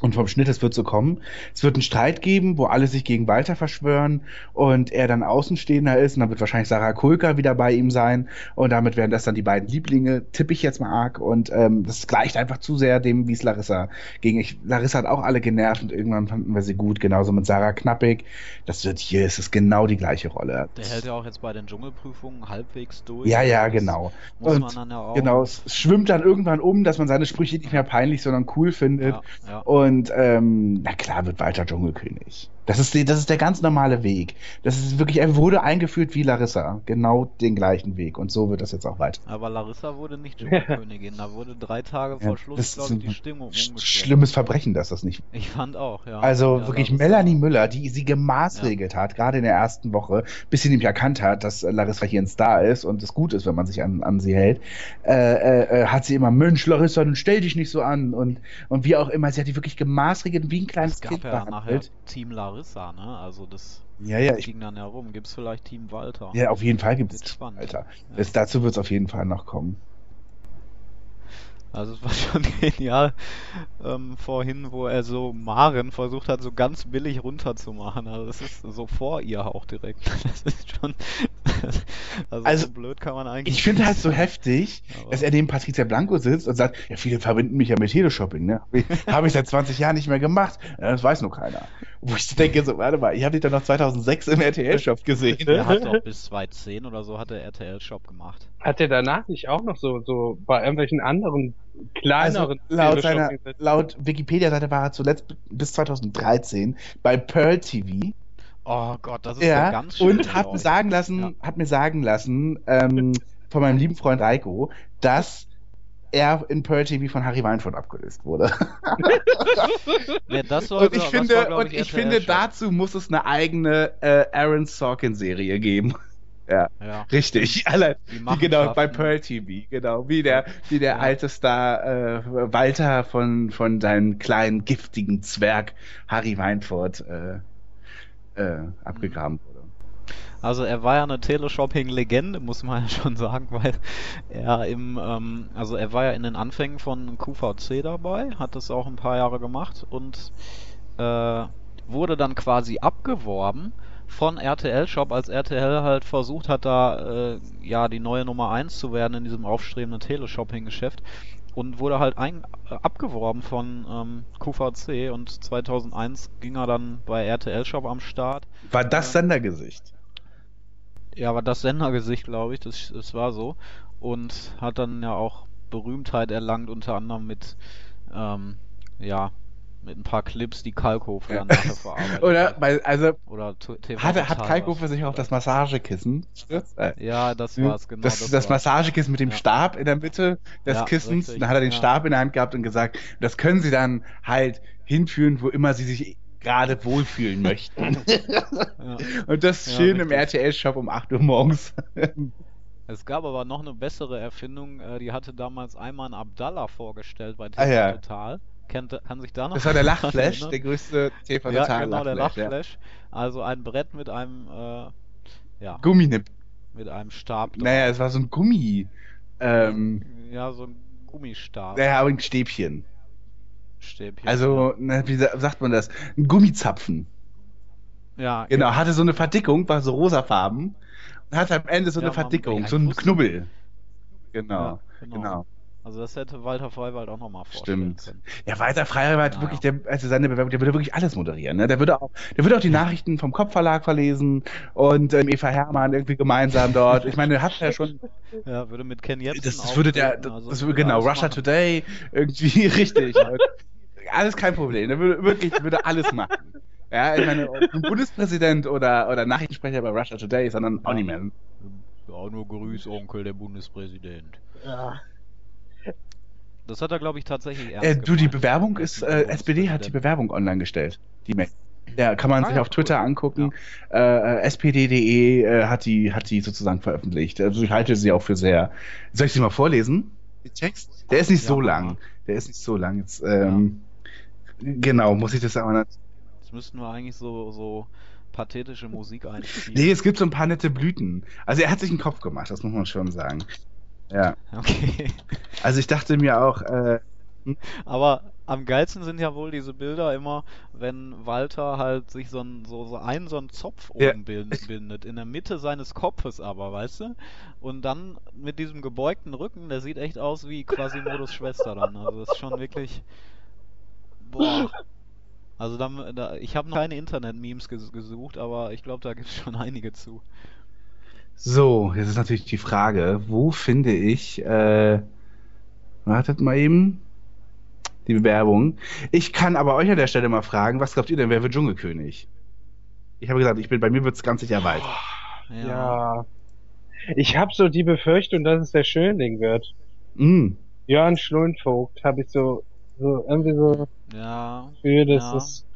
und vom Schnitt, es wird so kommen. Es wird einen Streit geben, wo alle sich gegen Walter verschwören und er dann Außenstehender ist und dann wird wahrscheinlich Sarah Kulka wieder bei ihm sein und damit werden das dann die beiden Lieblinge, tippe ich jetzt mal arg und ähm, das gleicht einfach zu sehr dem, wie es Larissa ging. Ich, Larissa hat auch alle genervt und irgendwann fanden wir sie gut, genauso mit Sarah Knappig. Das wird hier, es ist genau die gleiche Rolle. Der hält ja auch jetzt bei den Dschungelprüfungen halbwegs durch. Ja, ja, genau. Muss Und man dann ja auch. Genau, es schwimmt dann irgendwann um, dass man seine Sprüche nicht mehr peinlich, sondern cool findet. Ja, ja. Und ähm, na klar wird Walter Dschungelkönig. Das ist, das ist der ganz normale Weg. Das ist wirklich, er wurde eingeführt wie Larissa. Genau den gleichen Weg. Und so wird das jetzt auch weiter. Aber Larissa wurde nicht Dschungelkönigin. Da wurde drei Tage vor Ja, Schluss, das glaube ist ich, die ein Stimmung sch- umgeschwenkt. Schlimmes Verbrechen, dass das nicht. Ich fand auch, ja. Also Ja, wirklich Larissa- Melanie Müller, die sie gemaßregelt hat, gerade in der ersten Woche, bis sie nämlich erkannt hat, dass Larissa hier ein Star ist und es gut ist, wenn man sich an, an sie hält, äh, äh, äh, hat sie immer, Mensch, Larissa, dann stell dich nicht so an und, und wie auch immer, sie hat die wirklich gemaßregelt wie ein kleines Es gab Kind ja nachher behandelt. Team Larissa, ne? Also das Ja, ja, ich, ging dann herum. Gibt's vielleicht Team Walter? ja, auf jeden Fall gibt es spannend. Alter. Ja. Es, dazu wird es auf jeden Fall noch kommen. Also es war schon genial ähm, vorhin, wo er so Maren versucht hat, so ganz billig runterzumachen. Also das ist so vor ihr auch direkt. Das ist schon. also, Also, so blöd kann man eigentlich. Ich finde halt so heftig, Aber- dass er neben Patricia Blanco sitzt und sagt, ja, viele verbinden mich ja mit Teleshopping, ne? Habe ich, seit 20 Jahren nicht mehr gemacht. Ja, das weiß nur keiner. Wo ich denke, so, warte mal, ich habe dich doch noch 2006 im RTL-Shop gesehen. Er hat doch bis 2010 oder so hat er RTL-Shop gemacht. Hat er danach nicht auch noch so, so bei irgendwelchen anderen Also, kleineren laut seiner, Teleshopping- laut Wikipedia-Seite war er zuletzt bis 2013 bei Pearl TV. Oh Gott, das ist ja, Ja, ganz schön. und hat mir sagen lassen, Ja. hat mir sagen lassen, ähm, von meinem lieben Freund Reiko, dass er in Pearl TV von Harry Weinfurt abgelöst wurde. Ja, das sollte, und ich finde, war, und ich RTL finde, dazu muss es eine eigene äh, Aaron Sorkin-Serie geben. Ja, Ja. richtig. Alle, Die genau, bei Machenschaften. Pearl TV, genau. Wie der, wie der Ja. alte Star äh, Walter von, von seinem kleinen giftigen Zwerg Harry Weinfurt äh, äh, abgegraben wurde. Also er war ja eine Teleshopping-Legende, muss man ja schon sagen, weil er im, ähm, also er war ja in den Anfängen von QVC dabei, hat das auch ein paar Jahre gemacht und äh, wurde dann quasi abgeworben von RTL Shop, als RTL halt versucht hat, da äh, ja die neue Nummer 1 zu werden in diesem aufstrebenden Teleshopping-Geschäft und wurde halt ein, äh, abgeworben von ähm, QVC und 2001 ging er dann bei RTL Shop am Start. War das Ja. Sendergesicht? Ja, aber das Sendergesicht, glaube ich, das, das war so. Und hat dann ja auch Berühmtheit erlangt, unter anderem mit, ähm, ja, mit ein paar Clips, die Kalkofe dann nachher verarbeitet Oder, hat. bei, also, Oder TV hat, hat Kalkofe sich auch das Massagekissen Ja, das war's, genau. das, das, war's. Massagekissen mit dem Ja. Stab in der Mitte des Ja, Kissens. richtig, Dann hat er den ja. Stab in der Hand gehabt und gesagt, das können Sie dann halt hinführen, wo immer Sie sich gerade wohlfühlen möchten. Ja. und das Ja, schön im. RTL-Shop um 8 Uhr morgens. Es gab aber noch eine bessere Erfindung, äh, die hatte damals Ayman Abdallah vorgestellt bei TV Ah, ja. Total. Kann sich da noch Das war der Lachflash, erinnern? der größte tv Ja, genau, der Lachflash. Lachflash. Also ein Brett mit einem, äh, ja, Gumminipp. mit einem Stab. Naja, es war so ein Gummi. Ähm, Ja, so ein Gummistab. naja, aber ein Stäbchen. Stäbchen. Also, ne, wie sa- sagt man das? Ein Gummizapfen. ja, Genau, hatte so eine Verdickung, war so rosafarben und hatte am Ende so Ja, eine Verdickung, ja, so ein Knubbel. Genau, Ja, genau. genau. Also das hätte Walter Freiwald auch nochmal vorstellen Stimmt. können. Ja, Walter Freiwald, Naja. wirklich, der, also seine Bewerbung, der würde wirklich alles moderieren. Ne? Der würde auch, der würde auch die Nachrichten vom Kopfverlag verlesen und ähm, Eva Hermann irgendwie gemeinsam dort. Ich meine, hat ja schon, Ja, würde mit Ken Jebsen das, das würde der, das, also das würde genau, Russia machen. Today, irgendwie richtig. alles kein Problem. Der würde wirklich, würde alles machen. Ja, ich meine, Bundespräsident oder, oder Nachrichtensprecher bei Russia Today ist, sondern auch nicht mehr. Ja, nur Grüß, Onkel, der Bundespräsident. Ja. Das hat er, glaube ich, tatsächlich ernst Äh, du, die. Bewerbung ist, äh, SPD hat die. Bewerbung online gestellt. Die Mail. Ja, kann man Ah sich ja, auf Twitter cool. angucken. Äh, äh, SPD.de äh, hat die hat die sozusagen veröffentlicht. Also ich halte sie auch für sehr. Soll ich sie mal vorlesen? Die Text? Der ist nicht Ja, so lang. Der ist nicht so lang. Jetzt, ähm, Genau, muss ich das aber. Jetzt müssten wir eigentlich so, so pathetische Musik einspielen. Nee, es gibt so ein paar nette Blüten. Also er hat sich einen Kopf gemacht, das muss man schon sagen. Ja. Okay. Also ich dachte mir auch, äh, Aber am geilsten sind ja wohl diese Bilder immer, wenn Walter halt sich so, ein, so, so einen so einen Zopf Ja. oben bind- bindet, in der Mitte seines Kopfes aber, weißt du? Und dann mit diesem gebeugten Rücken, der sieht echt aus wie Quasimodos Schwester dann. Also das ist schon wirklich. Boah. Also da, da, ich habe noch keine Internet-Memes ges gesucht, aber ich glaube, da gibt es schon einige zu. So, jetzt ist natürlich die Frage, wo finde ich, äh, wartet mal eben, die Bewerbung. Ich kann aber euch an der Stelle mal fragen, was glaubt ihr denn, wer wird Dschungelkönig? Ich habe gesagt, ich bin, bei mir wird es ganz sicher weit. ja. Ich habe so die Befürchtung, dass es der Schönling wird. Mm. Jörn Schlundvogt habe ich so, so irgendwie so Ja, für, dass Ja. es.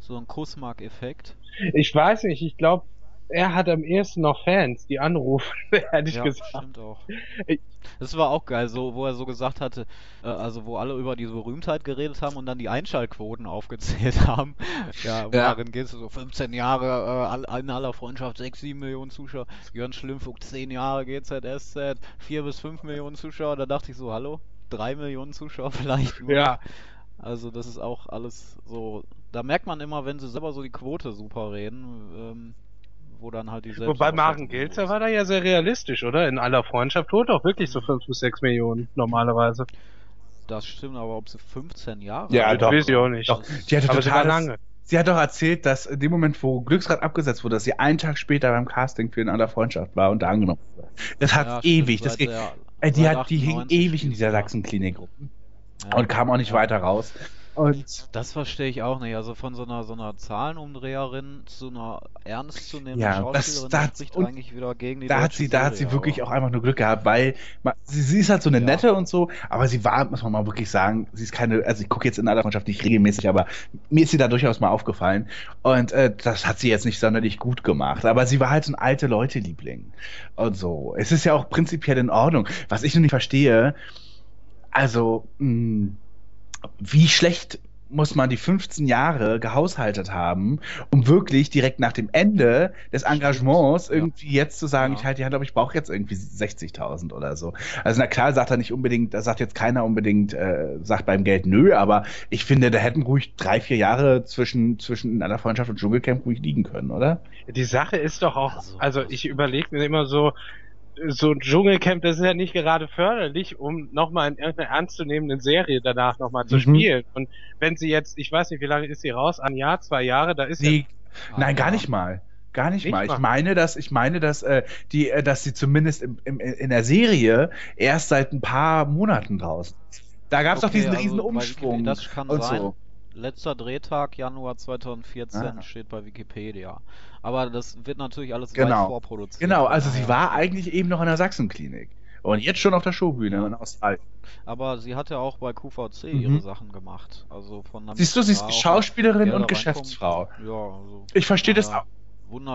so ein Kussmark-Effekt. Ich weiß nicht, ich glaube, er hat am ehesten noch Fans, die anrufen, hätte ich ja, gesagt. stimmt auch. Das war auch geil, so wo er so gesagt hatte, äh, also wo alle über diese Berühmtheit geredet haben und dann die Einschaltquoten aufgezählt haben. Ja, Ja. darin geht es so 15 Jahre, äh, in aller Freundschaft 6, 7 Millionen Zuschauer, Jörn Schlimmfuck 10 Jahre, GZSZ 4 bis 5 Millionen Zuschauer, da dachte ich so, hallo, 3 Millionen Zuschauer vielleicht nur. Ja, Also das ist auch alles so, da merkt man immer, wenn sie selber so die Quote super reden, ähm, wo dann halt die wobei Maren Gelzer war da ja sehr realistisch, oder? In aller Freundschaft holt auch wirklich so 5 bis 6 Millionen normalerweise. Das stimmt, aber ob sie 15 Jahre Ja, alt doch. Weiß ich auch nicht. Doch, die hatte Aber sie war total lange. Sie hat doch erzählt, dass in dem Moment, wo Glücksrad abgesetzt wurde, dass sie einen Tag später beim Casting für in aller Freundschaft war und da angenommen wurde. Das hat Ja, ewig, das der- äh, die hat, die hing 98 ewig in dieser. Sachsenklinik rum Ja. und kam auch nicht Ja. weiter raus. Und Das verstehe ich auch nicht. Also von so einer so einer Zahlenumdreherin zu einer ernstzunehmenden Ja, das- Schauspielerin, da das hat- spricht eigentlich wieder gegen die da hat sie, da hat sie Serie, wirklich auch einfach nur Glück gehabt, weil ma- sie, sie ist halt so eine Ja. nette und so, aber sie war, muss man mal wirklich sagen, sie ist keine, also ich gucke jetzt in aller Freundschaft nicht regelmäßig, aber mir ist sie da durchaus mal aufgefallen und äh, das hat sie jetzt nicht sonderlich gut gemacht, aber sie war halt so ein alte Leute-Liebling und so. Es ist ja auch prinzipiell in Ordnung. Was ich noch nicht verstehe, also mh, wie schlecht muss man die 15 Jahre gehaushaltet haben, um wirklich direkt nach dem Ende des Engagements Ja. irgendwie jetzt zu sagen, Ja. ich halte die Hand, aber ich brauche jetzt irgendwie 60.000 oder so. Also na klar sagt er nicht unbedingt, da sagt jetzt keiner unbedingt, äh, sagt beim Geld nö, aber ich finde, da hätten ruhig drei, vier Jahre zwischen, zwischen einer Freundschaft und Dschungelcamp ruhig liegen können, oder? Die Sache ist doch auch, Also, also ich überlege mir immer so, so ein Dschungelcamp, das ist ja nicht gerade förderlich, um nochmal in irgendeiner ernstzunehmenden Serie danach nochmal zu Mhm. spielen. Und wenn sie jetzt, ich weiß nicht, wie lange ist sie raus? Ein Jahr, zwei Jahre, da ist ja Nee, nein, gar Aber- nicht mal. Gar nicht, Nicht mal. Ich mal? meine, dass ich meine, dass äh, die, äh, dass sie zumindest im, im, in der Serie erst seit ein paar Monaten draußen. ist. Da gab es doch Okay, diesen also riesen Umschwung Das kann und sein. so. Letzter Drehtag Januar 2014 Ah. steht bei Wikipedia. Aber das wird natürlich alles Genau. weit vorproduziert. Genau, also sie war eigentlich eben noch in der Sachsenklinik. Und jetzt schon auf der Showbühne in Australien. Aber sie hat ja auch bei QVC Mhm. ihre Sachen gemacht. Also von Siehst du, sie ist Schauspielerin und. Geschäftsfrau. Ja, also, Ich verstehe das auch.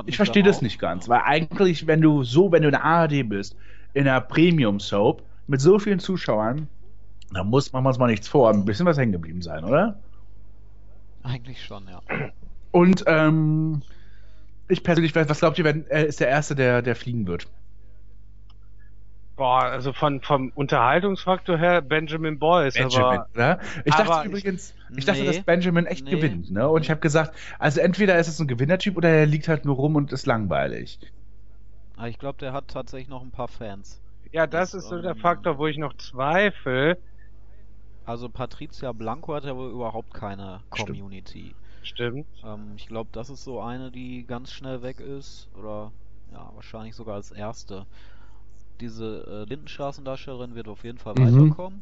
Ich verstehe dann das nicht ganz, weil eigentlich, wenn du so, wenn du in der ARD bist, in einer Premium-Soap mit so vielen Zuschauern, da muss man uns mal nichts vor, ein bisschen was hängen geblieben sein, oder? Eigentlich schon, ja. Und ähm, ich persönlich, was glaubt ihr, wenn er ist der Erste, der, der fliegen wird? Boah, also von, vom Unterhaltungsfaktor her Benjamin Boyce, aber oder? Ich dachte ich- übrigens, ich dachte, Nee. dass Benjamin echt Nee. gewinnt, ne? Und ich habe gesagt, also entweder ist es ein Gewinnertyp oder er liegt halt nur rum und ist langweilig. Aber ich glaube, der hat tatsächlich noch ein paar Fans. ja, das das, ist so der Faktor, wo ich noch zweifle. Also Patricia Blanco hat ja wohl überhaupt keine. Community. Stimmt. Ähm, ich glaube, das ist so eine, die ganz schnell weg ist. Oder ja, wahrscheinlich sogar als erste. Diese äh, Lindenstraßendarstellerin wird auf jeden Fall Mhm. weiterkommen.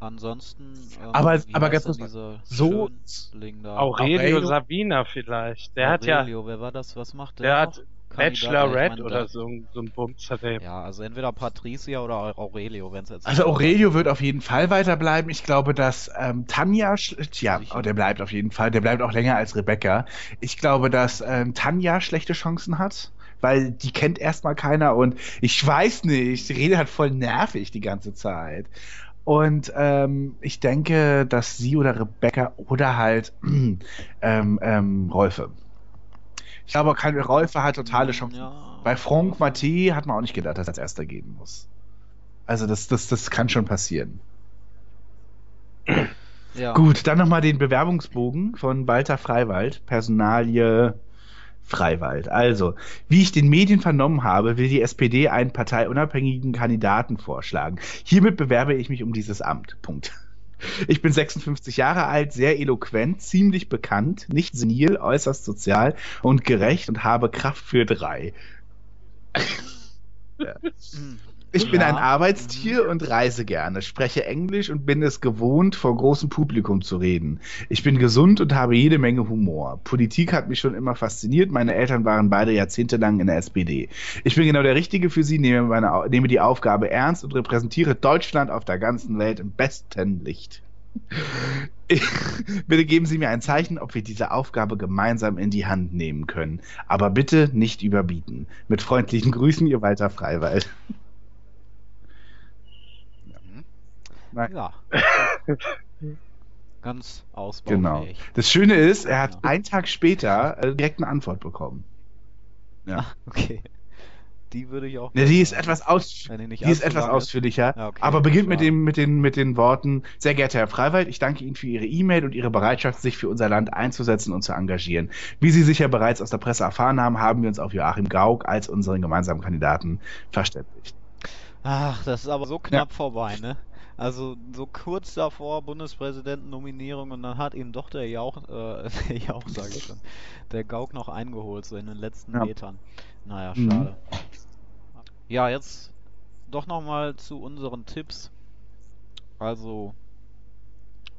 Ansonsten. Ähm, Aber- aber ganz dieser so-? Aurelio, Aurelio? Sabina vielleicht. Der hat ja, Aurelio, wer war das? Was macht der? der noch? hat Bachelorette oder so, ein- so ein Bums hat er. Ja, also entweder Patricia oder Aurelio, wenn es jetzt. Also Aurelio wird auf jeden Fall weiterbleiben. Ich glaube, dass ähm, Tanja, sch- ja, Sicher. oh, der bleibt auf jeden Fall. Der bleibt auch länger als Rebecca. Ich glaube, dass ähm, Tanja schlechte Chancen hat, weil die kennt erstmal keiner und ich weiß nicht, die Rede hat voll nervig die ganze Zeit. Und ähm, ich denke, dass sie oder Rebecca oder halt ähm, ähm, Rolfe. Ich glaube, kein Rolfe hat totale Chancen. Ja, Bei Franck Maté hat man auch nicht gedacht, dass er als erster gehen muss. Also das, das, das kann schon passieren. Ja. Gut, dann nochmal den Bewerbungsbogen von Walter Freiwald, Personalie Freiwald. Also, wie ich den Medien vernommen habe, will die SPD einen parteiunabhängigen Kandidaten vorschlagen. Hiermit bewerbe ich mich um dieses Amt. Punkt. Ich bin 56 Jahre alt, sehr eloquent, ziemlich bekannt, nicht senil, äußerst sozial und gerecht und habe Kraft für drei. Hm. Ich bin ein Arbeitstier und reise gerne, spreche Englisch und bin es gewohnt, vor großem Publikum zu reden. Ich bin gesund und habe jede Menge Humor. Politik hat mich schon immer fasziniert. Meine Eltern waren beide jahrzehntelang in der SPD. Ich bin genau der Richtige für sie, nehme, meine, nehme die Aufgabe ernst und repräsentiere Deutschland auf der ganzen Welt im besten Licht. Ich, bitte geben Sie mir ein Zeichen, ob wir diese Aufgabe gemeinsam in die Hand nehmen können. Aber bitte nicht überbieten. Mit freundlichen Grüßen, Ihr Walter Freiwald. Nein. Ja. Ganz Genau. ausbaufähig. Das Schöne ist, er hat Ja. einen Tag später äh, direkt eine Antwort bekommen. Ja. Ah, okay. Die würde ich auch. Ne, die ist etwas, aus, die ist etwas ausführlicher, Ja, okay, aber beginnt mit, dem, mit, den, mit den Worten, sehr geehrter Herr Freiwald, ich danke Ihnen für Ihre E-Mail und Ihre Bereitschaft, sich für unser Land einzusetzen und zu engagieren. Wie Sie sicher bereits aus der Presse erfahren haben, haben wir uns auf Joachim Gauck als unseren gemeinsamen Kandidaten verständigt. Ach, das ist aber so knapp vorbei, ne? Also so kurz davor Bundespräsidentennominierung und dann hat ihn doch der Jauch, äh, der Jauch sage ich schon, der Gauck noch eingeholt, so in den letzten Ja. Metern. Naja, Mhm. schade. Ja, jetzt doch nochmal zu unseren Tipps. Also,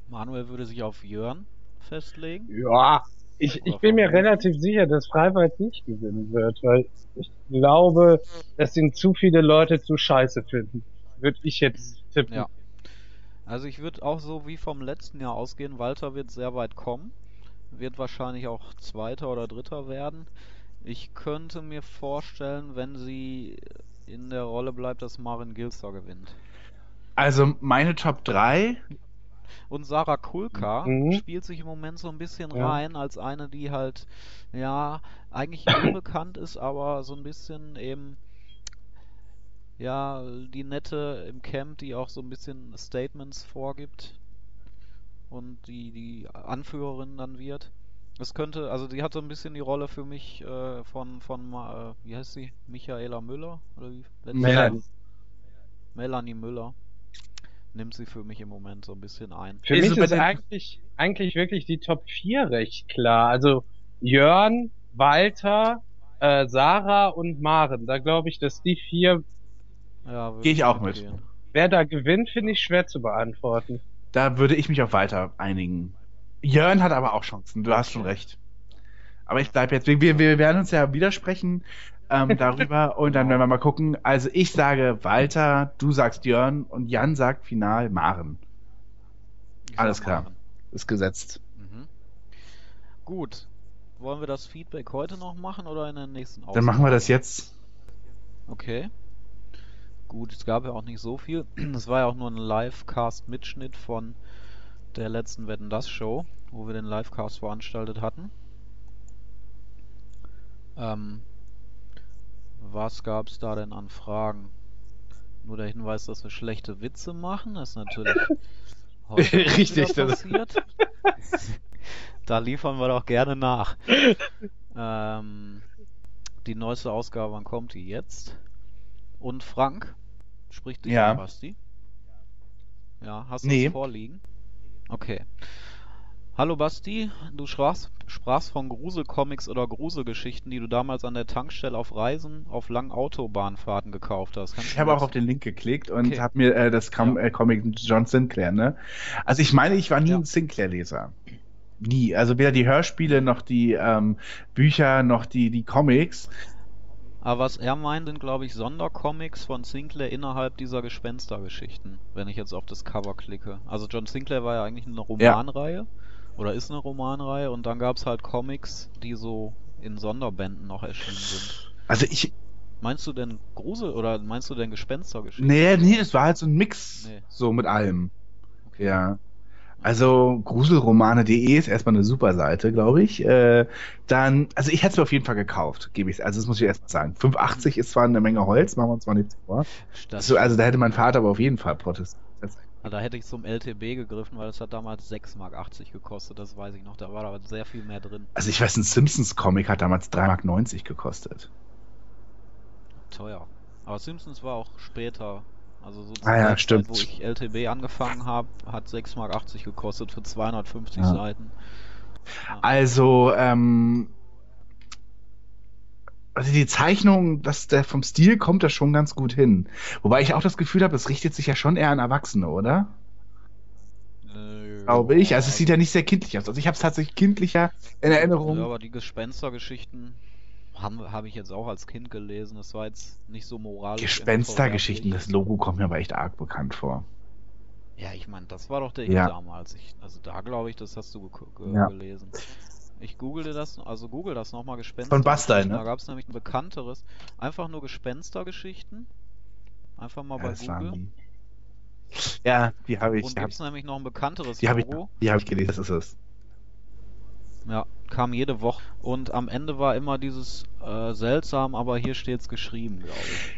Manuel würde sich auf Jörn festlegen. Ja, ich, ich bin mir relativ sicher, dass Freiwald nicht gewinnen wird, weil ich glaube, dass ihn zu viele Leute zu scheiße finden. Würde ich jetzt tippen. Ja. Also ich würde auch so wie vom letzten Jahr ausgehen, Walter wird sehr weit kommen, wird wahrscheinlich auch Zweiter oder Dritter werden. Ich könnte mir vorstellen, wenn sie in der Rolle bleibt, dass Marin Gilster gewinnt. Also meine Top 3, Und Sarah Kulka Mhm. spielt sich im Moment so ein bisschen Ja. rein als eine, die halt, ja, eigentlich unbekannt ist, aber so ein bisschen eben, ja, die nette im Camp, die auch so ein bisschen Statements vorgibt und die, die Anführerin dann wird. Das könnte, also die hat so ein bisschen die Rolle für mich äh, von, von, äh, wie heißt sie? Michaela Müller? Oder wie? Melanie. Melanie Müller nimmt sie für mich im Moment so ein bisschen ein. Für Ist mich es ist den- eigentlich, eigentlich wirklich die Top 4 recht klar. Also Jörn, Walter, äh, Sarah und Maren. Da glaube ich, dass die vier, Ja, würde Geh ich auch mit. mitgehen. wer da gewinnt, finde ich schwer zu beantworten. da würde ich mich auf weiter einigen. Jörn hat aber auch Chancen, du hast schon recht. Aber ich bleib jetzt, wir, wir, werden uns ja widersprechen ähm, darüber und dann werden wir mal gucken. Also ich sage Walter, du sagst Jörn und Jan sagt final Maren. Ich Alles klar. Maren. Ist gesetzt. Mhm. Gut. Wollen wir das Feedback heute noch machen oder in der nächsten Ausgabe? Dann machen wir das jetzt. Okay. Gut, es gab ja auch nicht so viel. Es war ja auch nur ein Livecast-Mitschnitt von der letzten Wetten das Show, wo wir den Livecast veranstaltet hatten. Ähm, was gab's da denn an Fragen? Nur der Hinweis, dass wir schlechte Witze machen, das ist natürlich heute Richtig, passiert. da liefern wir doch gerne nach. Ähm, die neueste Ausgabe, wann kommt die jetzt? Und Frank spricht dich Ja. an, Basti. Ja, hast du Nee. es vorliegen? Okay. Hallo Basti, du sprachst, sprachst von Gruselcomics oder Gruselgeschichten, die du damals an der Tankstelle auf Reisen auf langen Autobahnfahrten gekauft hast. Kannst Ich habe auch auf den Link geklickt und Okay. habe mir äh, das Com Ja. äh, Comic John Sinclair, ne? Also ich meine, ich war nie Ja. ein Sinclair-Leser. Nie. Also weder die Hörspiele noch die ähm, Bücher noch die, die Comics. Aber was er meint, sind glaube ich Sondercomics von Sinclair innerhalb dieser Gespenstergeschichten, wenn ich jetzt auf das Cover klicke. Also John Sinclair war ja eigentlich eine Romanreihe oder ist eine Romanreihe und dann gab es halt Comics, die so in Sonderbänden noch erschienen sind. Also ich, Meinst du denn Grusel oder meinst du denn Gespenstergeschichten? nee, nee, es war halt so ein Mix, Nee. so mit allem. Okay. Ja. Also gruselromane.de ist erstmal eine super Seite, glaube ich. Äh, dann, also ich hätte es mir auf jeden Fall gekauft, gebe ich Also das muss ich erst mal sagen. 5,80 ist zwar eine Menge Holz, machen wir uns mal nichts vor. Das So, also da hätte mein Vater aber auf jeden Fall protestiert. Da hätte ich zum LTB gegriffen, weil es hat damals 6,80 Mark gekostet, das weiß ich noch. Da war aber sehr viel mehr drin. Also ich weiß, ein Simpsons-Comic hat damals 3,90 Mark gekostet. Teuer. Aber Simpsons war auch später. Also so zur Ah ja, Zeit, stimmt. wo ich LTB angefangen habe, hat 6,80 Mark gekostet für 250 Ja. Seiten. Ja. Also, ähm, also die Zeichnung, das, der vom Stil kommt da schon ganz gut hin. Wobei ich auch das Gefühl habe, es richtet sich ja schon eher an Erwachsene, oder? Äh, Glaube ich. Also es sieht ja nicht sehr kindlich aus. Also ich habe es tatsächlich kindlicher in Erinnerung. Ja, aber die Gespenstergeschichten habe hab ich jetzt auch als Kind gelesen. Das war jetzt nicht so moralisch. Gespenstergeschichten, das. Logo kommt mir aber echt arg bekannt vor. Ja, ich meine, das war doch der Ja. Damals. Ich, also da glaube ich, das hast du ge Ja. gelesen. Ich google das, also google das nochmal Gespenster. Von Bastei, ne? Da gab es nämlich ein bekannteres. Einfach nur Gespenstergeschichten. Einfach mal Ja, bei Google. die. Ja, die habe ich. Und habe gibt es nämlich noch ein bekannteres die hab ich, Logo. die hab ich gelesen, das ist es. Ja, kam jede Woche. Und am Ende war immer dieses äh, seltsam, aber hier steht's geschrieben, glaube ich.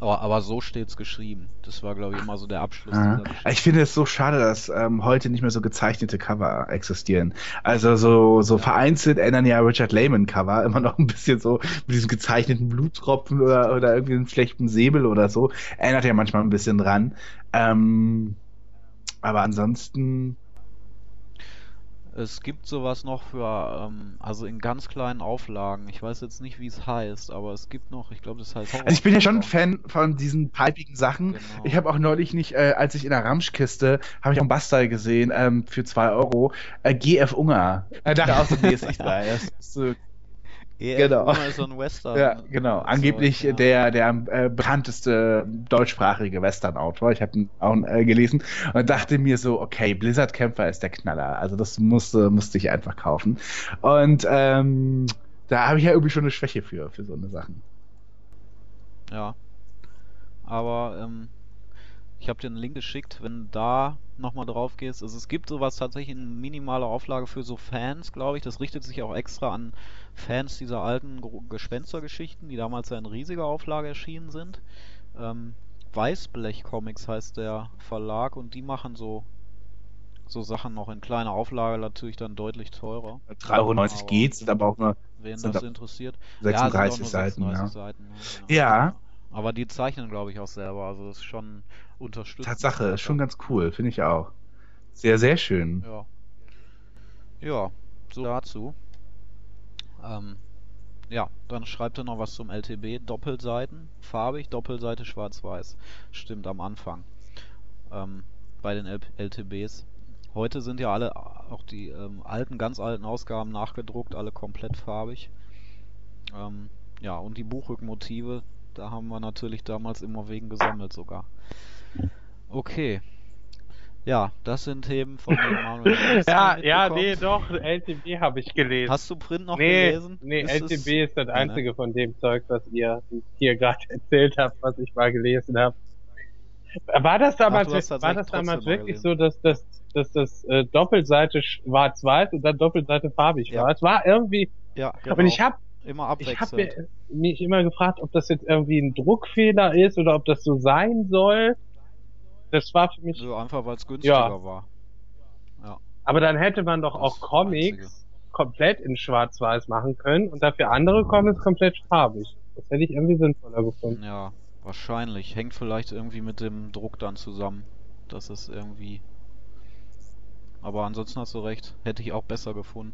Aber, aber so steht's geschrieben. Das war, glaube ich, immer so der Abschluss Ja. Ich finde es so schade, dass ähm, heute nicht mehr so gezeichnete Cover existieren. Also so, so Ja. vereinzelt ändern ja Richard Lehman Cover immer noch ein bisschen so mit diesem gezeichneten Bluttropfen oder, oder irgendwie einem schlechten Säbel oder so. Erinnert ja manchmal ein bisschen dran. Ähm, aber ansonsten, Es gibt sowas noch für, ähm, also in ganz kleinen Auflagen. Ich weiß jetzt nicht, wie es heißt, aber es gibt noch, ich glaube, das heißt Also ich bin ja schon ein Horror- Fan von diesen pipigen Sachen. Genau. Ich habe auch neulich nicht, äh, als ich in der Ramschkiste, habe ich auch einen Bastei gesehen ähm, für 2 Euro. Äh, GF Unger. Ich dachte auch so, nee, ist nicht geil. Das ist so, EF genau. So ein Western. ja, genau. Angeblich ja. der, der äh, bekannteste deutschsprachige Western-Autor. Ich habe ihn auch äh, gelesen und dachte mir so, okay, Blizzard Kämpfer ist der Knaller. Also das musste, musste ich einfach kaufen. Und ähm, da habe ich ja irgendwie schon eine Schwäche für, für so eine Sachen. Ja. Aber ähm, ich habe dir einen Link geschickt, wenn du da nochmal drauf gehst. Also es gibt sowas tatsächlich in minimaler Auflage für so Fans, glaube ich. Das richtet sich auch extra an Fans dieser alten Gespenstergeschichten, die damals ja in riesiger Auflage erschienen sind. Ähm, Weißblech Comics heißt der Verlag und die machen so so Sachen noch in kleiner Auflage, natürlich dann deutlich teurer. 3,90 Euro geht, sind aber auch nur Wen das da interessiert. 36 ja, Seiten. 36 Ja. Seiten, ja, genau. Ja. Aber die zeichnen, glaube ich, auch selber. Also das ist schon unterstützt. Tatsache, ist schon ganz cool, finde ich auch. Sehr, sehr schön. Ja. Ja, so dazu. Ähm, ja, dann schreibt er noch was zum LTB. Doppelseiten, farbig, Doppelseite schwarz-weiß. Stimmt, am Anfang. Ähm, bei den L LTBs. Heute sind ja alle, auch die ähm, alten, ganz alten Ausgaben nachgedruckt, alle komplett farbig. Ähm, ja, und die Buchrückmotive, da haben wir natürlich damals immer wegen gesammelt sogar. Okay. Ja, das sind Themen von Manuel. Ja, ja, nee, doch, LTB habe ich gelesen. Hast du Print noch nee, gelesen? nee, Ist es- LTB ist das ne? einzige von dem Zeug, was ihr hier gerade erzählt habt, was ich mal gelesen habe. War das damals, du hast war das damals wirklich so, dass das, dass das äh, Doppelseite schwarz-weiß und dann Doppelseite farbig Ja. war? Es war irgendwie, Ja, genau. und ich habe immer ich hab abwechselnd. mir, mich immer gefragt, ob das jetzt irgendwie ein Druckfehler ist oder ob das so sein soll. Das war für mich, So, einfach weil es günstiger Ja. war. aber dann hätte man doch Das auch Comics Einzige. komplett in schwarz-weiß machen können und dafür andere Comics komplett farbig. Das hätte ich irgendwie sinnvoller gefunden. Ja, wahrscheinlich. Hängt vielleicht irgendwie mit dem Druck dann zusammen. Das ist irgendwie. Aber ansonsten hast du recht. Hätte ich auch besser gefunden.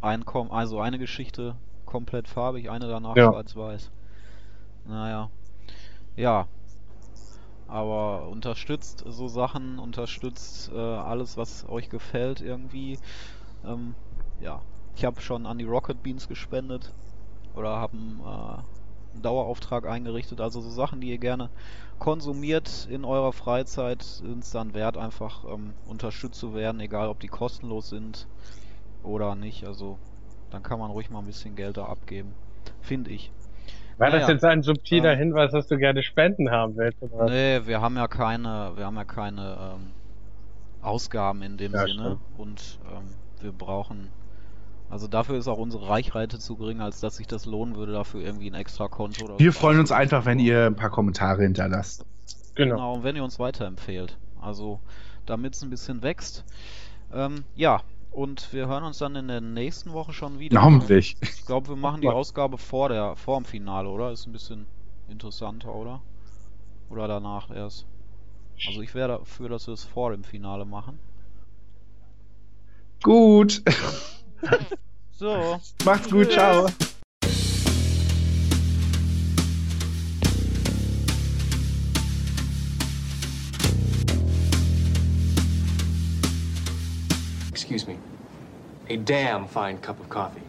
Ein Com also eine Geschichte komplett farbig, eine danach Ja. schwarz-weiß. Naja. Ja. Aber unterstützt so Sachen, unterstützt äh, alles, was euch gefällt irgendwie. Ähm, ja. Ich habe schon an die Rocket Beans gespendet. Oder habe einen, äh, einen Dauerauftrag eingerichtet. Also so Sachen, die ihr gerne konsumiert in eurer Freizeit, sind es dann wert, einfach ähm, unterstützt zu werden, egal ob die kostenlos sind oder nicht. Also dann kann man ruhig mal ein bisschen Geld da abgeben. Finde ich. War das jetzt ein subtiler Ähm. Hinweis, dass du gerne Spenden haben willst? Oder? was? Nee, wir haben ja keine, wir haben ja keine ähm, Ausgaben in dem Ja, Sinne stimmt. und ähm, wir brauchen, also dafür ist auch unsere Reichweite zu gering, als dass sich das lohnen würde, dafür irgendwie ein extra Konto oder Wir so freuen uns einfach, wenn ihr ein paar Kommentare hinterlasst. Genau. Genau, und wenn ihr uns weiterempfehlt. Also, damit es ein bisschen wächst. Ähm, ja, und wir hören uns dann in der nächsten Woche schon wieder. Na, hoffentlich. Ich glaube, wir machen die Ausgabe vor der, vor dem Finale, oder? Ist ein bisschen interessanter, oder? Oder danach erst? Also ich wäre dafür, dass wir es vor dem Finale machen. Gut. So. Macht's gut, ciao. Excuse me. A damn fine cup of coffee.